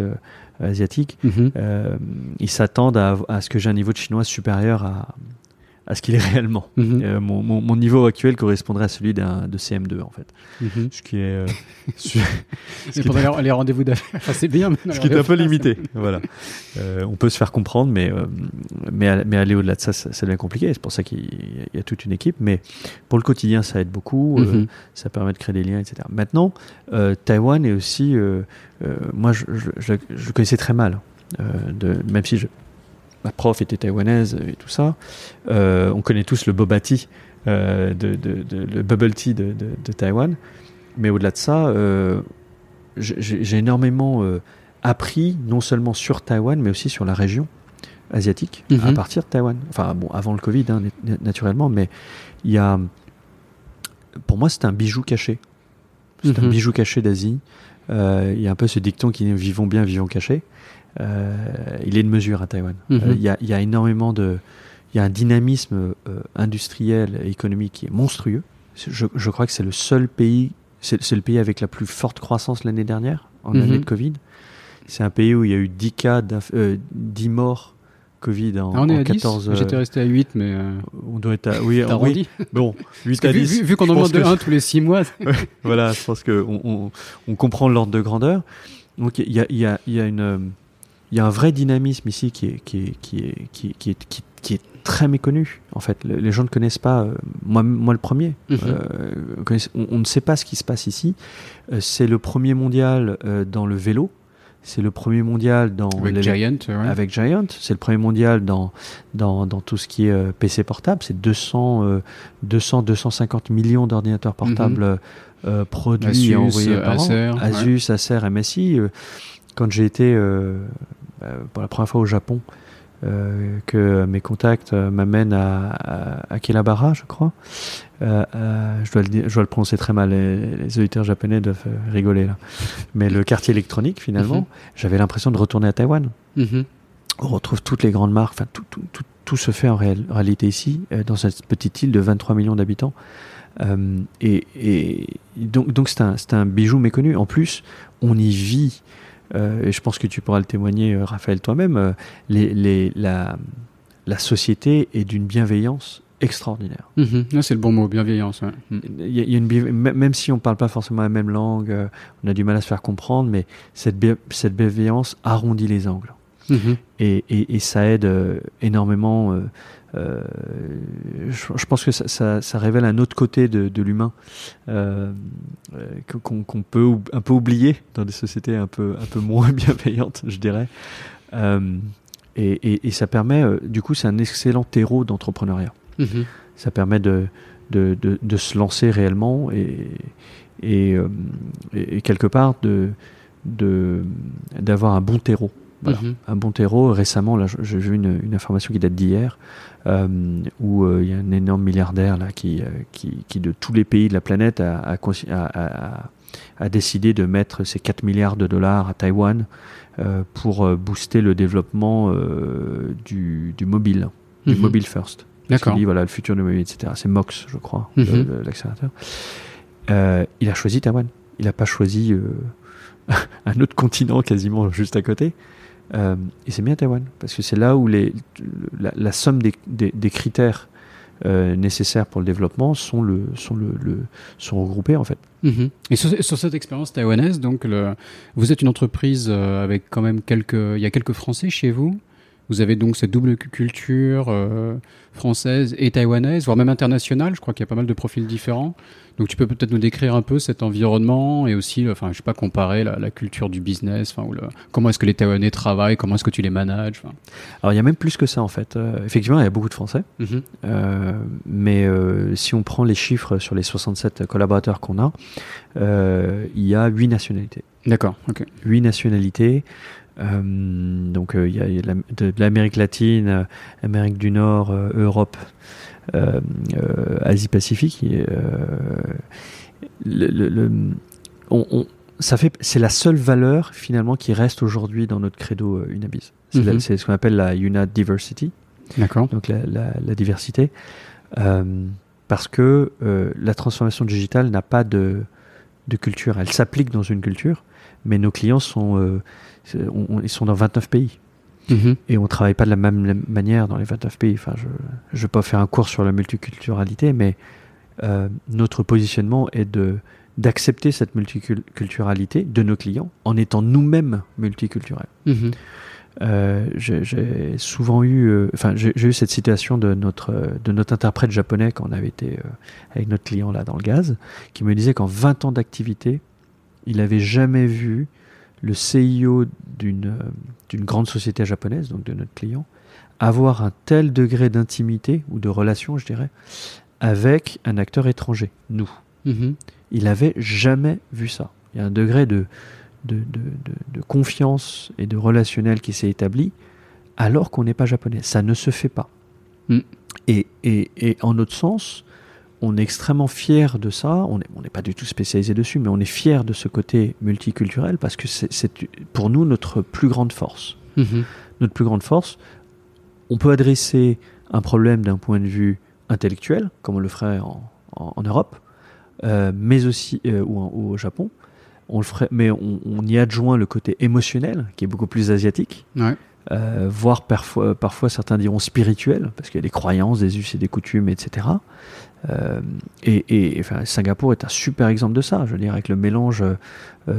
asiatique, mhm. ils s'attendent à, à, ce que j'ai un niveau de chinois supérieur à, à ce qu'il est <laughs> réellement. Mhm. Euh, mon, mon, mon, niveau actuel correspondrait à celui d'un de CM2 en fait. Mhm. Ce qui est. Euh, <laughs> ce les rendez-vous d'affaires, c'est bien. Ce qui est un peu <laughs> limité. voilà. Euh, on peut se faire comprendre, mais euh, mais, mais aller au-delà de ça, ça, devient compliqué. C'est pour ça qu'il y, a toute une équipe. Mais pour le quotidien, ça aide beaucoup. Mhm. ça permet de créer des liens, etc. Maintenant, Taïwan est aussi. moi, je, je, je, je, connaissais très mal. de, même si je, ma prof était taïwanaise et tout ça. Euh, on connaît tous le bobati, euh, de, le bubble tea de, Taïwan. Mais au-delà de ça, euh, j'ai énormément appris non seulement sur Taïwan, mais aussi sur la région asiatique à mhm. partir de Taïwan. Enfin, bon, avant le Covid, hein, naturellement, mais il y a. Pour moi, c'est un bijou caché. C'est un mhm. bijou caché d'Asie. Il y a un peu ce dicton qui dit vivons bien, vivons cachés. Euh, il est de mesure à Taïwan. Mhm. Euh, il y, a, énormément de, il y a un dynamisme euh, industriel et économique qui est monstrueux. Je, crois que c'est le seul pays, c'est le pays avec la plus forte croissance l'année dernière, en année mhm. de Covid. C'est un pays où il y a eu 10 cas, 10 morts Covid en, ah, on est à 14. J'étais resté à 8, mais. On doit être à. Oui, oui. Bon, <laughs> 8 à 10. Vu, qu'on en demande de 1 tous les 6 mois. <laughs> voilà, je pense qu'on on, on comprend l'ordre de grandeur. Donc il y a, y, a, y a une il y a un vrai dynamisme ici qui est, qui est, qui est, qui, qui est, qui, est très méconnu. En fait, les gens ne connaissent pas, euh, moi, moi le premier, mhm. euh, on, ne sait pas ce qui se passe ici. Euh, c'est le premier mondial dans le vélo. C'est le premier mondial dans avec Giant, avec Giant. C'est le premier mondial dans, dans, dans tout ce qui est PC portable. C'est 200 200 250 millions d'ordinateurs portables mhm. produits Asus, et envoyés par Acer, Asus, Acer, MSI. quand j'ai été pour la première fois au Japon, euh, que mes contacts euh, m'amènent à, à, Akihabara, je crois. je, dois le je dois le prononcer très mal, les, auditeurs japonais doivent rigoler là. Mais le quartier électronique, finalement, mhm. j'avais l'impression de retourner à Taïwan. Mhm. On retrouve toutes les grandes marques, enfin tout, tout, tout, tout, se fait en réalité ici, dans cette petite île de 23 millions d'habitants. et, et, donc, donc c'est un, un, bijou méconnu. En plus, on y vit euh, et je pense que tu pourras le témoigner, euh, Raphaël, toi-même, euh, les, la, la société est d'une bienveillance extraordinaire. Mhm. c'est le bon mot, bienveillance. Il, y a, une, même si on ne parle pas forcément la même langue, on a du mal à se faire comprendre, mais cette, cette bienveillance arrondit les angles. Mhm. Et, et, et, ça aide énormément euh, je, pense que ça, ça, révèle un autre côté de, de l'humain euh, euh qu'on peut un peu oublier dans des sociétés un peu, un peu moins <laughs> bienveillantes, je dirais. Euh, et, et, et, ça permet, euh, du coup, c'est un excellent terreau d'entrepreneuriat. Mhm. Ça permet de, de, de, de, se lancer réellement et, quelque part d'avoir un bon terreau. Voilà. Mhm. Un bon terreau. Récemment, là, j'ai vu une, une, information qui date d'hier, euh, où euh, il y a un énorme milliardaire là qui, euh, qui, qui, de tous les pays de la planète a, a, a, a décidé de mettre ses 4 milliards de dollars à Taïwan euh, pour booster le développement du, du, mobile, du mhm. mobile first. D'accord. Dit, voilà, le futur du mobile, etc. C'est Mox, je crois, mhm. l'accélérateur. il a choisi Taïwan. Il n'a pas choisi <laughs> un autre continent quasiment juste à côté. Euh, et c'est bien Taïwan, parce que c'est là où les, la, somme des, des, critères euh, nécessaires pour le développement sont, le, sont, le, sont regroupés en fait. Mhm. Et sur, cette expérience taïwanaise, donc vous êtes une entreprise euh, avec quand même quelques, il y a quelques Français chez vous? Vous avez donc cette double culture euh, française et taïwanaise, voire même internationale. Je crois qu'il y a pas mal de profils différents. Donc tu peux peut-être nous décrire un peu cet environnement et aussi, enfin, je sais pas, comparer la, culture du business, enfin, ou le, comment est-ce que les Taïwanais travaillent, comment est-ce que tu les manages. Alors il y a même plus que ça en fait. Euh, effectivement, il y a beaucoup de Français, mm-hmm. euh, mais si on prend les chiffres sur les 67 collaborateurs qu'on a, il y a 8 nationalités. D'accord. ok. 8 nationalités. Euh, donc euh, il y a, de, l'Amérique latine, euh, Amérique du Nord, Europe, Asie-Pacifique. le, on, ça fait, c'est la seule valeur finalement qui reste aujourd'hui dans notre credo Unabis. Mhm. C'est, ce qu'on appelle la Una Diversity. D'accord. Donc la, la, la diversité. Euh, parce que euh, la transformation digitale n'a pas de de culture, elle s'applique dans une culture, mais nos clients sont, ils sont dans 29 pays. Mhm. Et on ne travaille pas de la même manière dans les 29 pays. Enfin, je ne vais pas faire un cours sur la multiculturalité, mais notre positionnement est de d'accepter cette multiculturalité de nos clients en étant nous-mêmes multiculturels. Mhm. Euh, j'ai souvent eu, euh, enfin, j'ai eu cette citation de notre, de notre interprète japonais quand on avait été euh, avec notre client là dans le gaz, qui me disait qu'en 20 ans d'activité, il n'avait jamais vu le CIO d'une d'une grande société japonaise, donc de notre client, avoir un tel degré d'intimité ou de relation, je dirais, avec un acteur étranger, nous. Mhm. Il n'avait jamais vu ça. Il y a un degré de, de, confiance et de relationnel qui s'est établi alors qu'on n'est pas japonais. Ça ne se fait pas. Mm. Et, et, en notre sens, on est extrêmement fier de ça. On n'est on pas du tout spécialisé dessus, mais on est fier de ce côté multiculturel parce que c'est pour nous notre plus grande force. Mm-hmm. Notre plus grande force, on peut adresser un problème d'un point de vue intellectuel, comme on le ferait en Europe, euh, mais aussi euh, ou, au Japon. On le ferait, mais on, y adjoint le côté émotionnel qui est beaucoup plus asiatique. Euh, voire parfois, parfois certains diront spirituel, parce qu'il y a des croyances, des us et des coutumes, etc. et, enfin, Singapour est un super exemple de ça, je veux dire, avec le mélange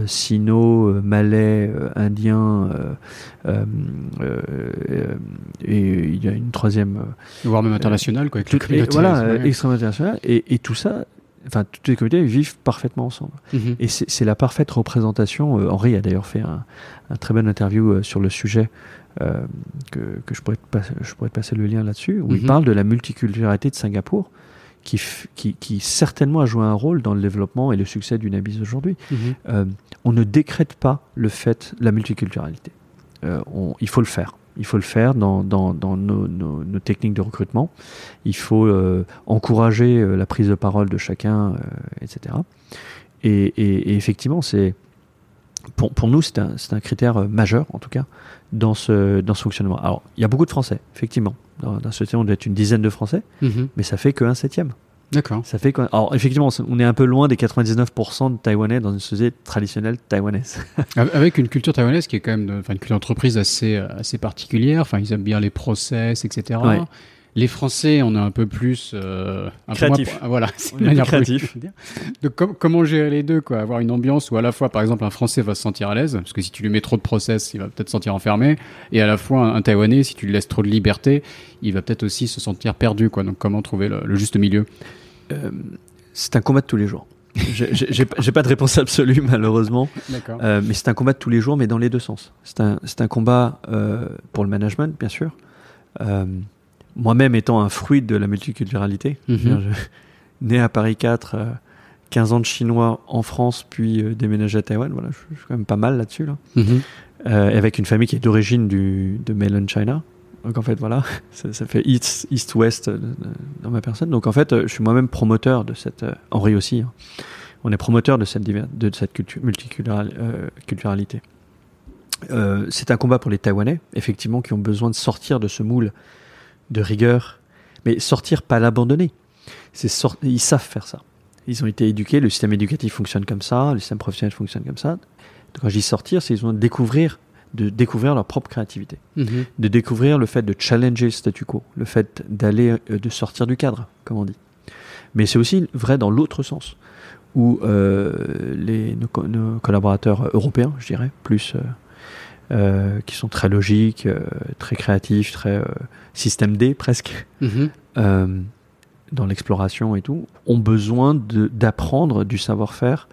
sino, malais, indien, et il y a une troisième. voire même international, quoi, avec le Voilà, extrêmement international, et, et tout ça enfin toutes les communautés vivent parfaitement ensemble. Mhm. Et c'est la parfaite représentation. Euh, Henri a d'ailleurs fait un, très bon interview euh, sur le sujet euh, que, que, je, pourrais te passer, je pourrais te passer le lien là-dessus, où il mhm. parle de la multiculturalité de Singapour, qui, qui, qui, certainement a joué un rôle dans le développement et le succès du Nabis aujourd'hui. Mhm. on ne décrète pas le fait, la multiculturalité. On, il faut le faire. Il faut le faire dans, dans, dans nos, nos, nos, techniques de recrutement. Il faut euh, encourager euh, la prise de parole de chacun, euh, etc. Et, et, et effectivement, c'est pour, pour, nous, c'est un, un, critère majeur, en tout cas, dans ce, dans ce fonctionnement. Alors, il y a beaucoup de Français, effectivement. Dans, dans ce on doit être une dizaine de Français, mm-hmm. mais ça fait qu'un septième. D'accord. Ça fait Alors, effectivement, on est un peu loin des 99% de Taïwanais dans une société traditionnelle taïwanaise. <laughs> Avec une culture taïwanaise qui est quand même, enfin, une culture d'entreprise assez, assez particulière. Enfin, ils aiment bien les process, etc. Les Français, on est un peu plus euh, un créatif. voilà, c'est une manière créatif. Donc comment gérer les deux, quoi? Avoir une ambiance où à la fois, par exemple, un Français va se sentir à l'aise, parce que si tu lui mets trop de process, il va peut-être se sentir enfermé, et à la fois un, Taïwanais, si tu lui laisses trop de liberté, il va peut-être aussi se sentir perdu, quoi. Donc comment trouver le juste milieu? Euh, c'est un combat de tous les jours. J'ai pas de réponse absolue <laughs> malheureusement, euh, mais c'est un combat de tous les jours, mais dans les deux sens. C'est un, un, combat euh, pour le management, bien sûr. Moi-même étant un fruit de la multiculturalité, mhm. <laughs> né à Paris 4, 15 ans de chinois en France, puis déménagé à Taïwan, voilà, je, suis quand même pas mal là-dessus. Là. Mhm. avec une famille qui est d'origine de Mainland China. Donc en fait, voilà, <laughs> ça, fait east-west euh, dans ma personne. Donc en fait, euh, je suis moi-même promoteur de cette. Euh, Henri aussi. Hein. On est promoteur de cette, de cette multiculturalité. c'est un combat pour les Taïwanais, effectivement, qui ont besoin de sortir de ce moule de rigueur, mais sortir, pas l'abandonner. Ils savent faire ça. Ils ont été éduqués, le système éducatif fonctionne comme ça, le système professionnel fonctionne comme ça. Donc, quand je dis sortir, c'est ils ont découvrir de découvrir leur propre créativité, mhm. de découvrir le fait de challenger le statu quo, le fait d'aller, euh, de sortir du cadre, comme on dit. Mais c'est aussi vrai dans l'autre sens, où euh, les, nos, collaborateurs européens, je dirais, plus euh, qui sont très logiques, très créatifs, très système D presque, mhm. dans l'exploration et tout, ont besoin d'apprendre du savoir-faire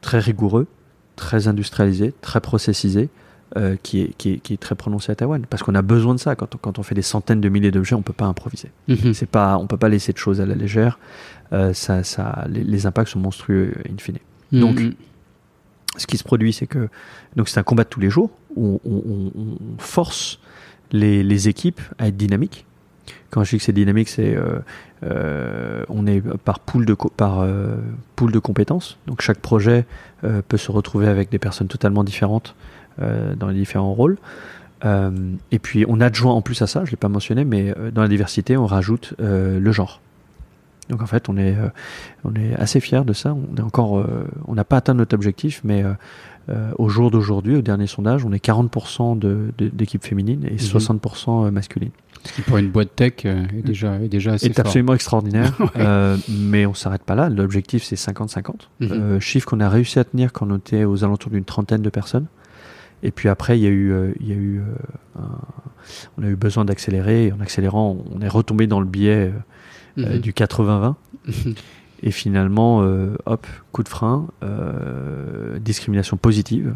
très rigoureux, très industrialisé, très processisé, euh, qui, est, qui, est, qui, est, très prononcé à Taïwan. Parce qu'on a besoin de ça. Quand on, quand on fait des centaines de milliers d'objets, on ne peut pas improviser. Mhm. C'est pas, on ne peut pas laisser de choses à la légère. Euh, ça, ça, les, impacts sont monstrueux, in fine. Mhm. Donc, ce qui se produit, c'est que donc c'est un combat de tous les jours où on, on, force les, les, équipes à être dynamiques. Quand je dis que c'est dynamique, c'est euh, euh on est par pool de par euh, pool de compétences. Donc chaque projet peut se retrouver avec des personnes totalement différentes dans les différents rôles. Euh, et puis on adjoint en plus à ça, je ne l'ai pas mentionné, mais euh, dans la diversité, on rajoute le genre. Donc en fait, on est, on est assez fiers de ça. On est encore, on n'a pas atteint notre objectif, mais au jour d'aujourd'hui, au dernier sondage, on est 40% d'équipes féminines et 60% mhm. masculines. Ce qui pour une boîte tech est déjà, est déjà assez est absolument extraordinaire. <laughs> mais on s'arrête pas là. L'objectif c'est 50-50. Mhm. chiffre qu'on a réussi à tenir quand on était aux alentours d'une trentaine de personnes. Et puis après, il y a eu, euh, il y a eu euh, on a eu besoin d'accélérer. En accélérant, on est retombé dans le biais euh, mhm. du 80-20. <laughs> et finalement, hop, coup de frein, discrimination positive.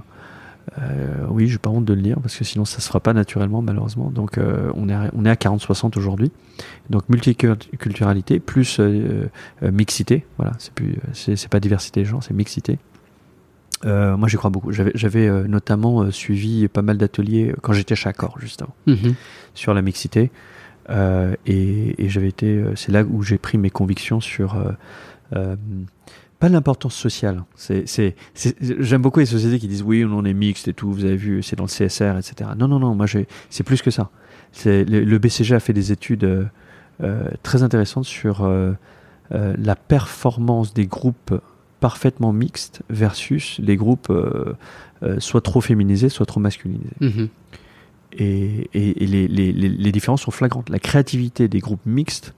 oui, je n'ai pas honte de le dire parce que sinon ça se fera pas naturellement malheureusement. Donc on est on est à 40-60 aujourd'hui. Donc multiculturalité plus mixité. Voilà, c'est pas diversité des gens, c'est mixité. Euh, moi, j'y crois beaucoup. J'avais euh, notamment euh, suivi pas mal d'ateliers quand j'étais chez Accor, justement, mhm. sur la mixité. et, j'avais été. c'est là où j'ai pris mes convictions sur. pas l'importance sociale. C'est, j'aime beaucoup les sociétés qui disent oui, on est mixte et tout, vous avez vu, c'est dans le CSR, etc. Non, non, non, moi, c'est plus que ça. Le, le, BCG a fait des études très intéressantes sur la performance des groupes parfaitement mixte versus les groupes euh, euh, soit trop féminisés, soit trop masculinisés. Mhm. Et, les, différences sont flagrantes. La créativité des groupes mixtes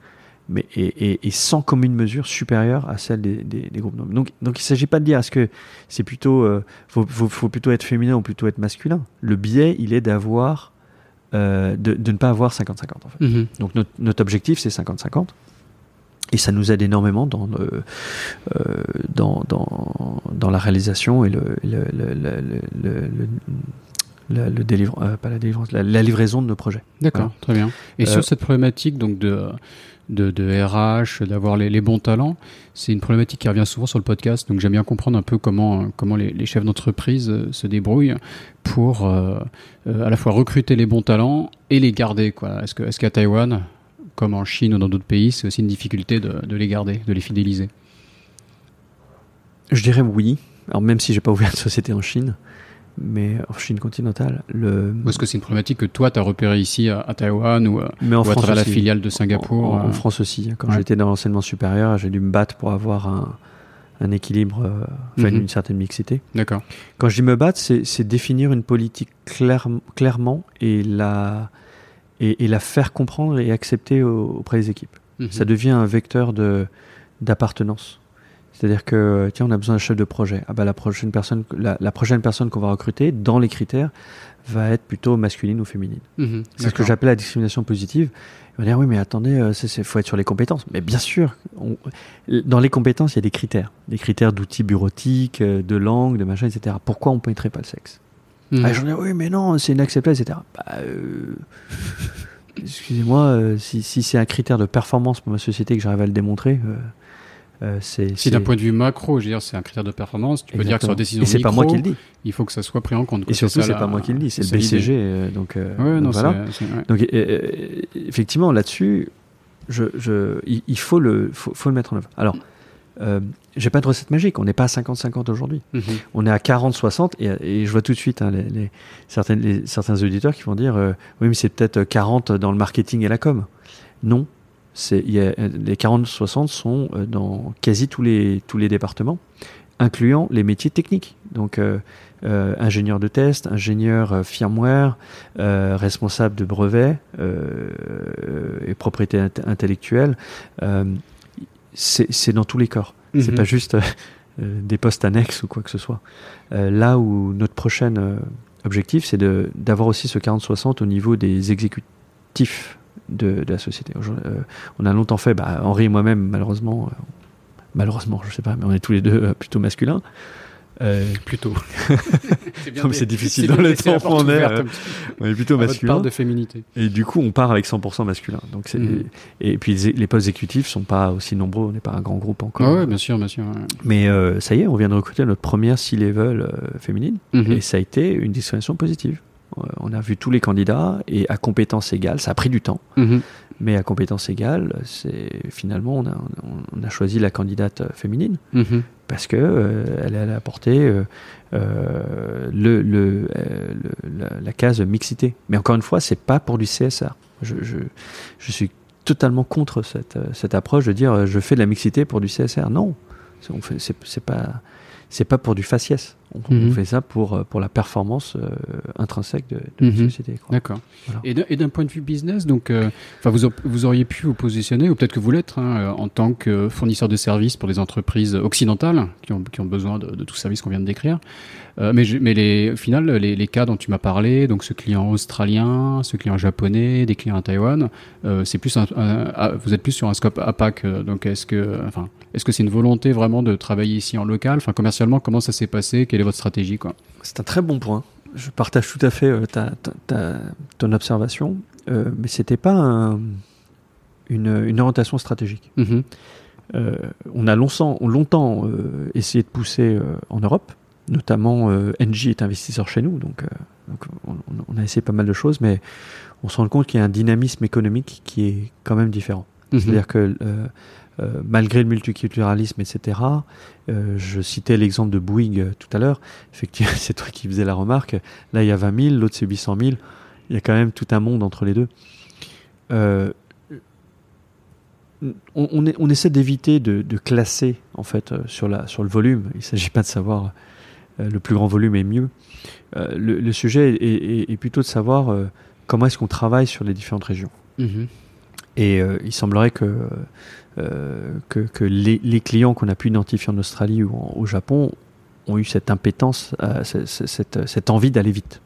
mais est, sans commune mesure supérieure à celle des, groupes Donc, donc il ne s'agit pas de dire est-ce que c'est plutôt euh, faut, plutôt être féminin ou plutôt être masculin. Le biais, il est d'avoir de, ne pas avoir 50-50 en fait. Mhm. Donc notre, notre objectif c'est 50-50. Et ça nous aide énormément dans, euh, dans, dans, dans, la réalisation et le, le, le, le, le délivre, euh, pas la, délivrance, la, livraison de nos projets. D'accord, très bien. Et sur euh, cette problématique donc de, de, de RH, d'avoir les, les, bons talents, c'est une problématique qui revient souvent sur le podcast. Donc j'aime bien comprendre un peu comment, comment les, les chefs d'entreprise se débrouillent pour à la fois recruter les bons talents et les garder. Est-ce qu'à est qu'à Taïwan, comme en Chine ou dans d'autres pays, c'est aussi une difficulté de, les garder, de les fidéliser Je dirais oui. Alors même si j'ai pas ouvert de société en Chine, mais en Chine continentale. Le... Est-ce que c'est une problématique que toi, tu as repéré ici à, Taïwan ou, mais en France à la filiale de Singapour En, euh? France aussi. Quand j'étais dans l'enseignement supérieur, j'ai dû me battre pour avoir un, équilibre, euh, enfin, mhm. une certaine mixité. D'accord. Quand je dis me battre, c'est définir une politique clairement et la et, la faire comprendre et accepter auprès des équipes. Mhm. Ça devient un vecteur de d'appartenance. C'est-à-dire que tiens, on a besoin d'un chef de projet. Ah bah la prochaine personne, la, prochaine personne qu'on va recruter dans les critères va être plutôt masculine ou féminine. Mhm. c'est ce que j'appelle la discrimination positive. On va dire oui, mais attendez, il euh, faut être sur les compétences. Mais bien sûr, dans les compétences, il y a des critères, des critères d'outils bureautiques, euh, de langue, de machin, etc. Pourquoi on ne pointerait pas le sexe? Mmh. Ah, j'en ai, oui, mais non, c'est inacceptable, etc. Bah, euh, excusez-moi, euh, si, si c'est un critère de performance pour ma société que j'arrive à le démontrer, euh, c'est. Si d'un point de vue macro, je veux dire, c'est un critère de performance, tu peux dire que sur décision Et c'est pas moi qui le dis. Il faut que ça soit pris en compte. Et surtout, c'est pas moi qui le dis, c'est le BCG. donc, non, voilà. donc effectivement, là-dessus, je, je, il, faut le, faut, faut, le mettre en œuvre. Alors, euh, j'ai pas de recette magique. On n'est pas à 50-50 aujourd'hui. Mhm. On est à 40-60 et, je vois tout de suite hein, les, certaines, certains auditeurs qui vont dire euh, oui, mais c'est peut-être 40 dans le marketing et la com. Non, c'est les 40-60 sont euh, dans quasi tous les, tous les départements, incluant les métiers techniques. Donc, ingénieur de test, ingénieur firmware, responsable de brevet et propriété intellectuelle c'est dans tous les corps. C'est mhm. pas juste euh, euh, des postes annexes ou quoi que ce soit. Euh, là où notre prochain objectif, c'est d'avoir aussi ce 40-60 au niveau des exécutifs de, la société. on a longtemps fait, bah, Henri et moi-même, malheureusement, malheureusement, je sais pas, mais on est tous les deux plutôt masculins. Euh, plutôt. <laughs> c'est difficile dans le temps on est. Euh, on est plutôt masculin. de féminité. Et du coup, on part avec 100% masculin. Donc mhm. et puis les postes exécutifs sont pas aussi nombreux. On n'est pas un grand groupe encore. Ah ouais, bien sûr, bien sûr. Mais euh, ça y est, on vient de recruter notre première C-level féminine mhm. et ça a été une discrimination positive. On a vu tous les candidats et à compétences égales, ça a pris du temps. Mhm. Mais à compétences égales, c'est finalement on a, on a, choisi la candidate féminine parce que euh, elle, a apporté euh, euh, la, case mixité. Mais encore une fois, c'est pas pour du CSR. Je, je, suis totalement contre cette, cette approche de dire je fais de la mixité pour du CSR. Non, c'est pas pas pour du faciès. On, mhm. fait ça pour, euh, pour la performance euh, intrinsèque de, de la mhm. société. D'accord. Et d'un point de vue business, donc, euh, vous, vous auriez pu vous positionner, ou peut-être que vous l'êtes, hein, en tant que fournisseur de services pour des entreprises occidentales qui ont, qui ont besoin de, de tout service qu'on vient de décrire. mais, mais les, au final, les, les cas dont tu m'as parlé, donc ce client australien, ce client japonais, des clients à Taïwan, c'est plus un, vous êtes plus sur un scope APAC. donc est-ce que, enfin, est-ce que c'est une volonté vraiment de travailler ici en local? Enfin, commercialement, comment ça s'est passé? Est votre stratégie quoi C'est un très bon point. Je partage tout à fait euh, ta, ta, ton observation, euh, mais c'était pas une, une, orientation stratégique. Mm-hmm. Euh, on a longtemps, longtemps euh, essayé de pousser en Europe, notamment NG est investisseur chez nous, donc, donc on, on, a essayé pas mal de choses, mais on se rend compte qu'il y a un dynamisme économique qui est quand même différent. Mm-hmm. C'est-à-dire que euh, malgré le multiculturalisme, etc. Euh, je citais l'exemple de Bouygues euh, tout à l'heure. Effectivement, <laughs> c'est toi qui faisais la remarque. Là, il y a 20 000, l'autre c'est 800 000. Il y a quand même tout un monde entre les deux. On, essaie d'éviter de, classer en fait sur, la, sur le volume. Il ne s'agit pas de savoir le plus grand volume est mieux. le, sujet est, plutôt de savoir comment est-ce qu'on travaille sur les différentes régions. Mm-hmm. Et il semblerait que euh, que, les, clients qu'on a pu identifier en Australie ou au Japon ont eu cette impétence, euh, cette, envie d'aller vite.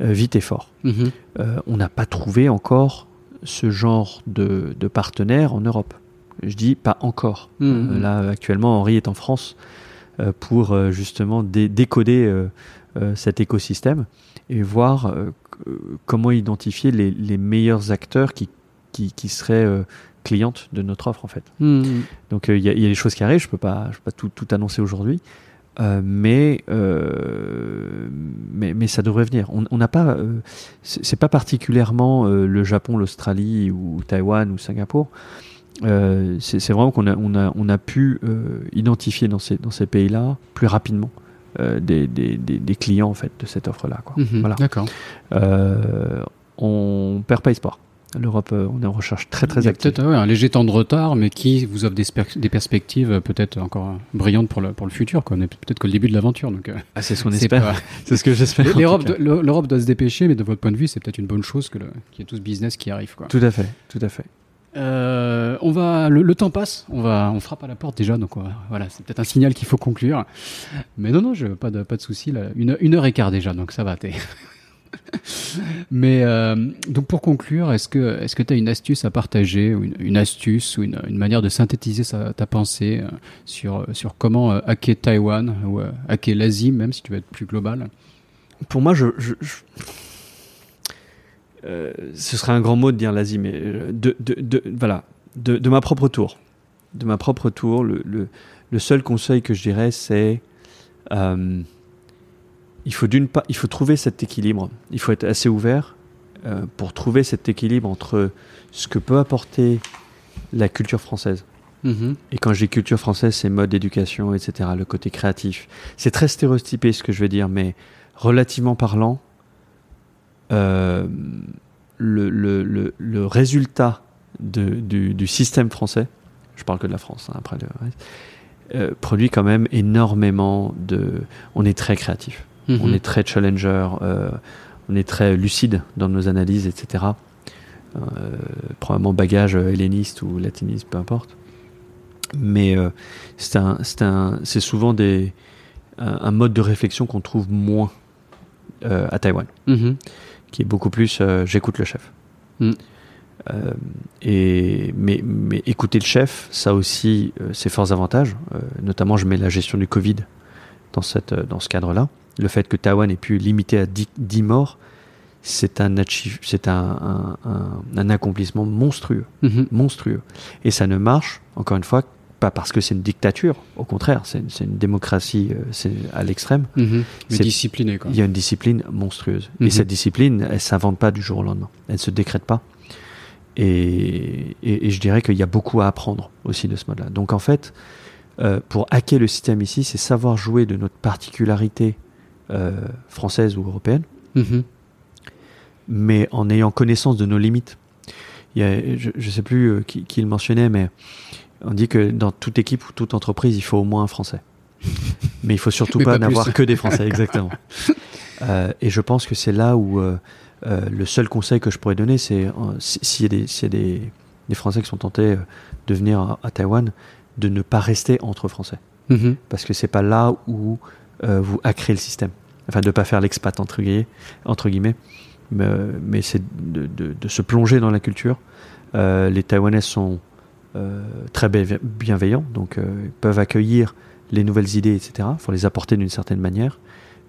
Euh, vite et fort. Mhm. on n'a pas trouvé encore ce genre de, partenaire en Europe. Je dis pas encore. Mhm. là, actuellement, Henri est en France pour justement décoder cet écosystème et voir comment identifier les, meilleurs acteurs qui, qui, qui seraient cliente de notre offre en fait. Hmm. Donc euh, il y, a des choses qui arrivent, je peux pas, je peux pas tout, tout annoncer aujourd'hui, euh, mais, euh, mais, mais ça devrait venir. On n'a pas, c'est pas particulièrement le Japon, l'Australie ou Taïwan ou Singapour. c'est vraiment qu'on a, on a, on a pu identifier dans ces, dans ces pays-là plus rapidement. Des, des, des, clients en fait de cette offre là quoi. Mhm. voilà. D'accord. on perd pas espoir. L'Europe, euh, on est en recherche très très active. Peut-être un léger temps de retard, mais qui vous offre des, des perspectives euh, peut-être encore brillantes pour le, pour le futur. Peut-être que le début de l'aventure. Donc, euh, ah, c'est ce qu'on espère. <laughs> c'est ce que j'espère. L'Europe doit se dépêcher, mais de votre point de vue, c'est peut-être une bonne chose qu'il y ait tout ce business qui arrive. Quoi. Tout à fait, tout à fait. on va, le, temps passe, on va, on frappe à la porte déjà, donc voilà, c'est peut-être un signal qu'il faut conclure. Mais non, non, je, pas de, pas de souci. Une, une heure et quart déjà, donc ça va. T'es <laughs> Mais euh, donc pour conclure, est-ce que que tu as une astuce à partager, une, astuce ou une, manière de synthétiser ta pensée euh, sur sur comment euh, hacker Taïwan ou hacker l'Asie, même si tu veux être plus global? Pour moi, je, ce serait un grand mot de dire l'Asie, mais de, voilà, de, ma propre tour, de ma propre tour, le, le seul conseil que je dirais, c'est il faut d'une part, il faut trouver cet équilibre. Il faut être assez ouvert euh, pour trouver cet équilibre entre ce que peut apporter la culture française. Mm-hmm. Et quand je dis culture française, c'est mode d'éducation, etc., le côté créatif. C'est très stéréotypé ce que je veux dire, mais relativement parlant, euh, le, le, le, le, résultat de, du, du, système français, je parle que de la France, hein, après le reste, euh, produit quand même énormément de... On est très créatif. Mhm. On est très challenger, euh, on est très lucide dans nos analyses, etc. Euh, probablement bagage helléniste ou latiniste, peu importe. Mais euh, c'est souvent des, un, mode de réflexion qu'on trouve moins à Taïwan, mhm. qui est beaucoup plus j'écoute le chef. Mhm. et, mais, mais, écouter le chef, ça aussi, ses forts avantages. notamment, je mets la gestion du Covid dans, cette, dans ce cadre-là le fait que Taïwan ait pu limiter à 10, morts, c'est un, c'est un, un, accomplissement monstrueux, mhm. monstrueux. Et ça ne marche, encore une fois, pas parce que c'est une dictature, au contraire, c'est une, démocratie euh, c'est à l'extrême. Mhm. C'est discipliné. Il y a une discipline monstrueuse. Et mhm. cette discipline, elle s'invente pas du jour au lendemain. Elle ne se décrète pas. Et, et, je dirais qu'il y a beaucoup à apprendre aussi de ce mode-là. Donc en fait, euh, pour hacker le système ici, c'est savoir jouer de notre particularité euh, française ou européenne, mhm. mais en ayant connaissance de nos limites. il y a, je ne sais plus qui, qui, le mentionnait, mais on dit que dans toute équipe ou toute entreprise, il faut au moins un Français. <laughs> mais il faut surtout pas, n'avoir que des Français, exactement. <laughs> et je pense que c'est là où le seul conseil que je pourrais donner, c'est s'il y a, des, y a des, des, Français qui sont tentés de venir à, à Taïwan, de ne pas rester entre Français. Mm-hmm. Parce que c'est pas là où euh, vous hackerez le système. Enfin, de ne pas faire l'expat entre guillemets, entre guillemets mais, c'est de, de, se plonger dans la culture. Euh, les Taïwanais sont euh, très bienveillants, donc ils peuvent accueillir les nouvelles idées, etc. Il faut les apporter d'une certaine manière.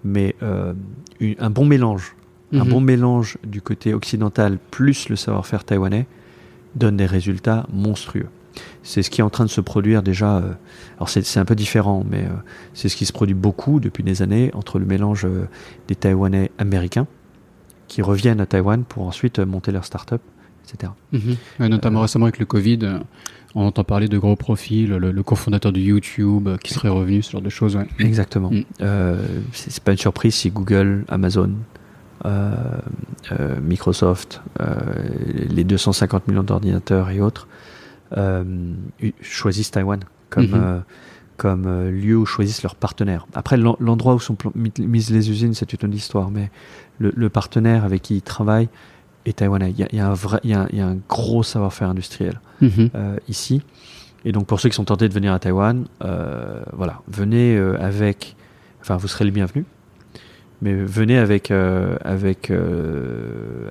Mais un bon mélange, un mm-hmm. bon mélange du côté occidental plus le savoir-faire taïwanais donne des résultats monstrueux. C'est ce qui est en train de se produire déjà. Euh, alors c'est un peu différent, mais euh, c'est ce qui se produit beaucoup depuis des années entre le mélange euh, des Taïwanais américains qui reviennent à Taïwan pour ensuite monter leur start-up, etc. Mhm. notamment récemment avec le Covid, on entend parler de gros profils, le, cofondateur de YouTube qui serait revenu, ce genre de choses. Exactement. Mm. c'est pas une surprise si Google, Amazon, Microsoft, les 250 millions d'ordinateurs et autres euh, choisissent Taïwan comme, mhm. euh, comme euh, lieu où choisissent leurs partenaires. Après, l'endroit où sont mises les usines, c'est une autre histoire, mais le, partenaire avec qui ils travaillent est taïwanais. Il y a, un, vrai, il y a, un, gros savoir-faire industriel mhm. ici. Et donc, pour ceux qui sont tentés de venir à Taïwan, voilà, venez avec. Enfin, vous serez les bienvenus mais venez avec avec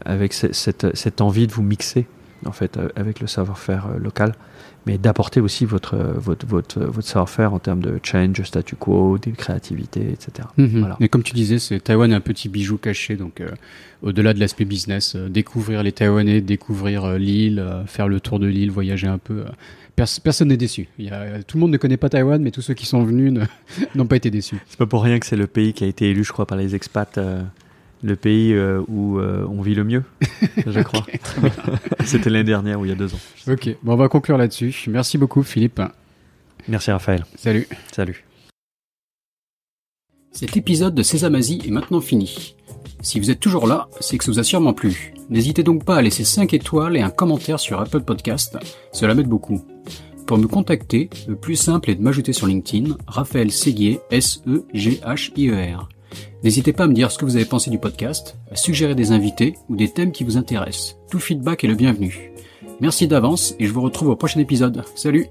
avec cette, cette, envie de vous mixer en fait, euh, avec le savoir-faire euh, local, mais d'apporter aussi votre, euh, votre, votre, votre savoir-faire en termes de change, statu quo, de créativité, etc. Mhm. Voilà. Et comme tu disais, c'est Taïwan est un petit bijou caché, donc au-delà de l'aspect business, découvrir les Taïwanais, découvrir l'île, faire le tour de l'île, voyager un peu. personne n'est déçu. Il y a, tout le monde ne connaît pas Taïwan, mais tous ceux qui sont venus <laughs> n'ont pas été déçus. C'est pas pour rien que c'est le pays qui a été élu, je crois, par les expats le pays euh, où euh, on vit le mieux, <laughs> je crois. <laughs> C'était l'année dernière ou il y a deux ans. Ok, bon, on va conclure là-dessus. Merci beaucoup, Philippe. Merci, Raphaël. Salut. Salut. Cet épisode de Sésame est maintenant fini. Si vous êtes toujours là, c'est que ça vous a sûrement plu. N'hésitez donc pas à laisser 5 étoiles et un commentaire sur Apple Podcast, cela m'aide beaucoup. Pour me contacter, le plus simple est de m'ajouter sur LinkedIn, Raphaël Séguier, S-E-G-H-I-E-R. N'hésitez pas à me dire ce que vous avez pensé du podcast, à suggérer des invités ou des thèmes qui vous intéressent. Tout feedback est le bienvenu. Merci d'avance et je vous retrouve au prochain épisode. Salut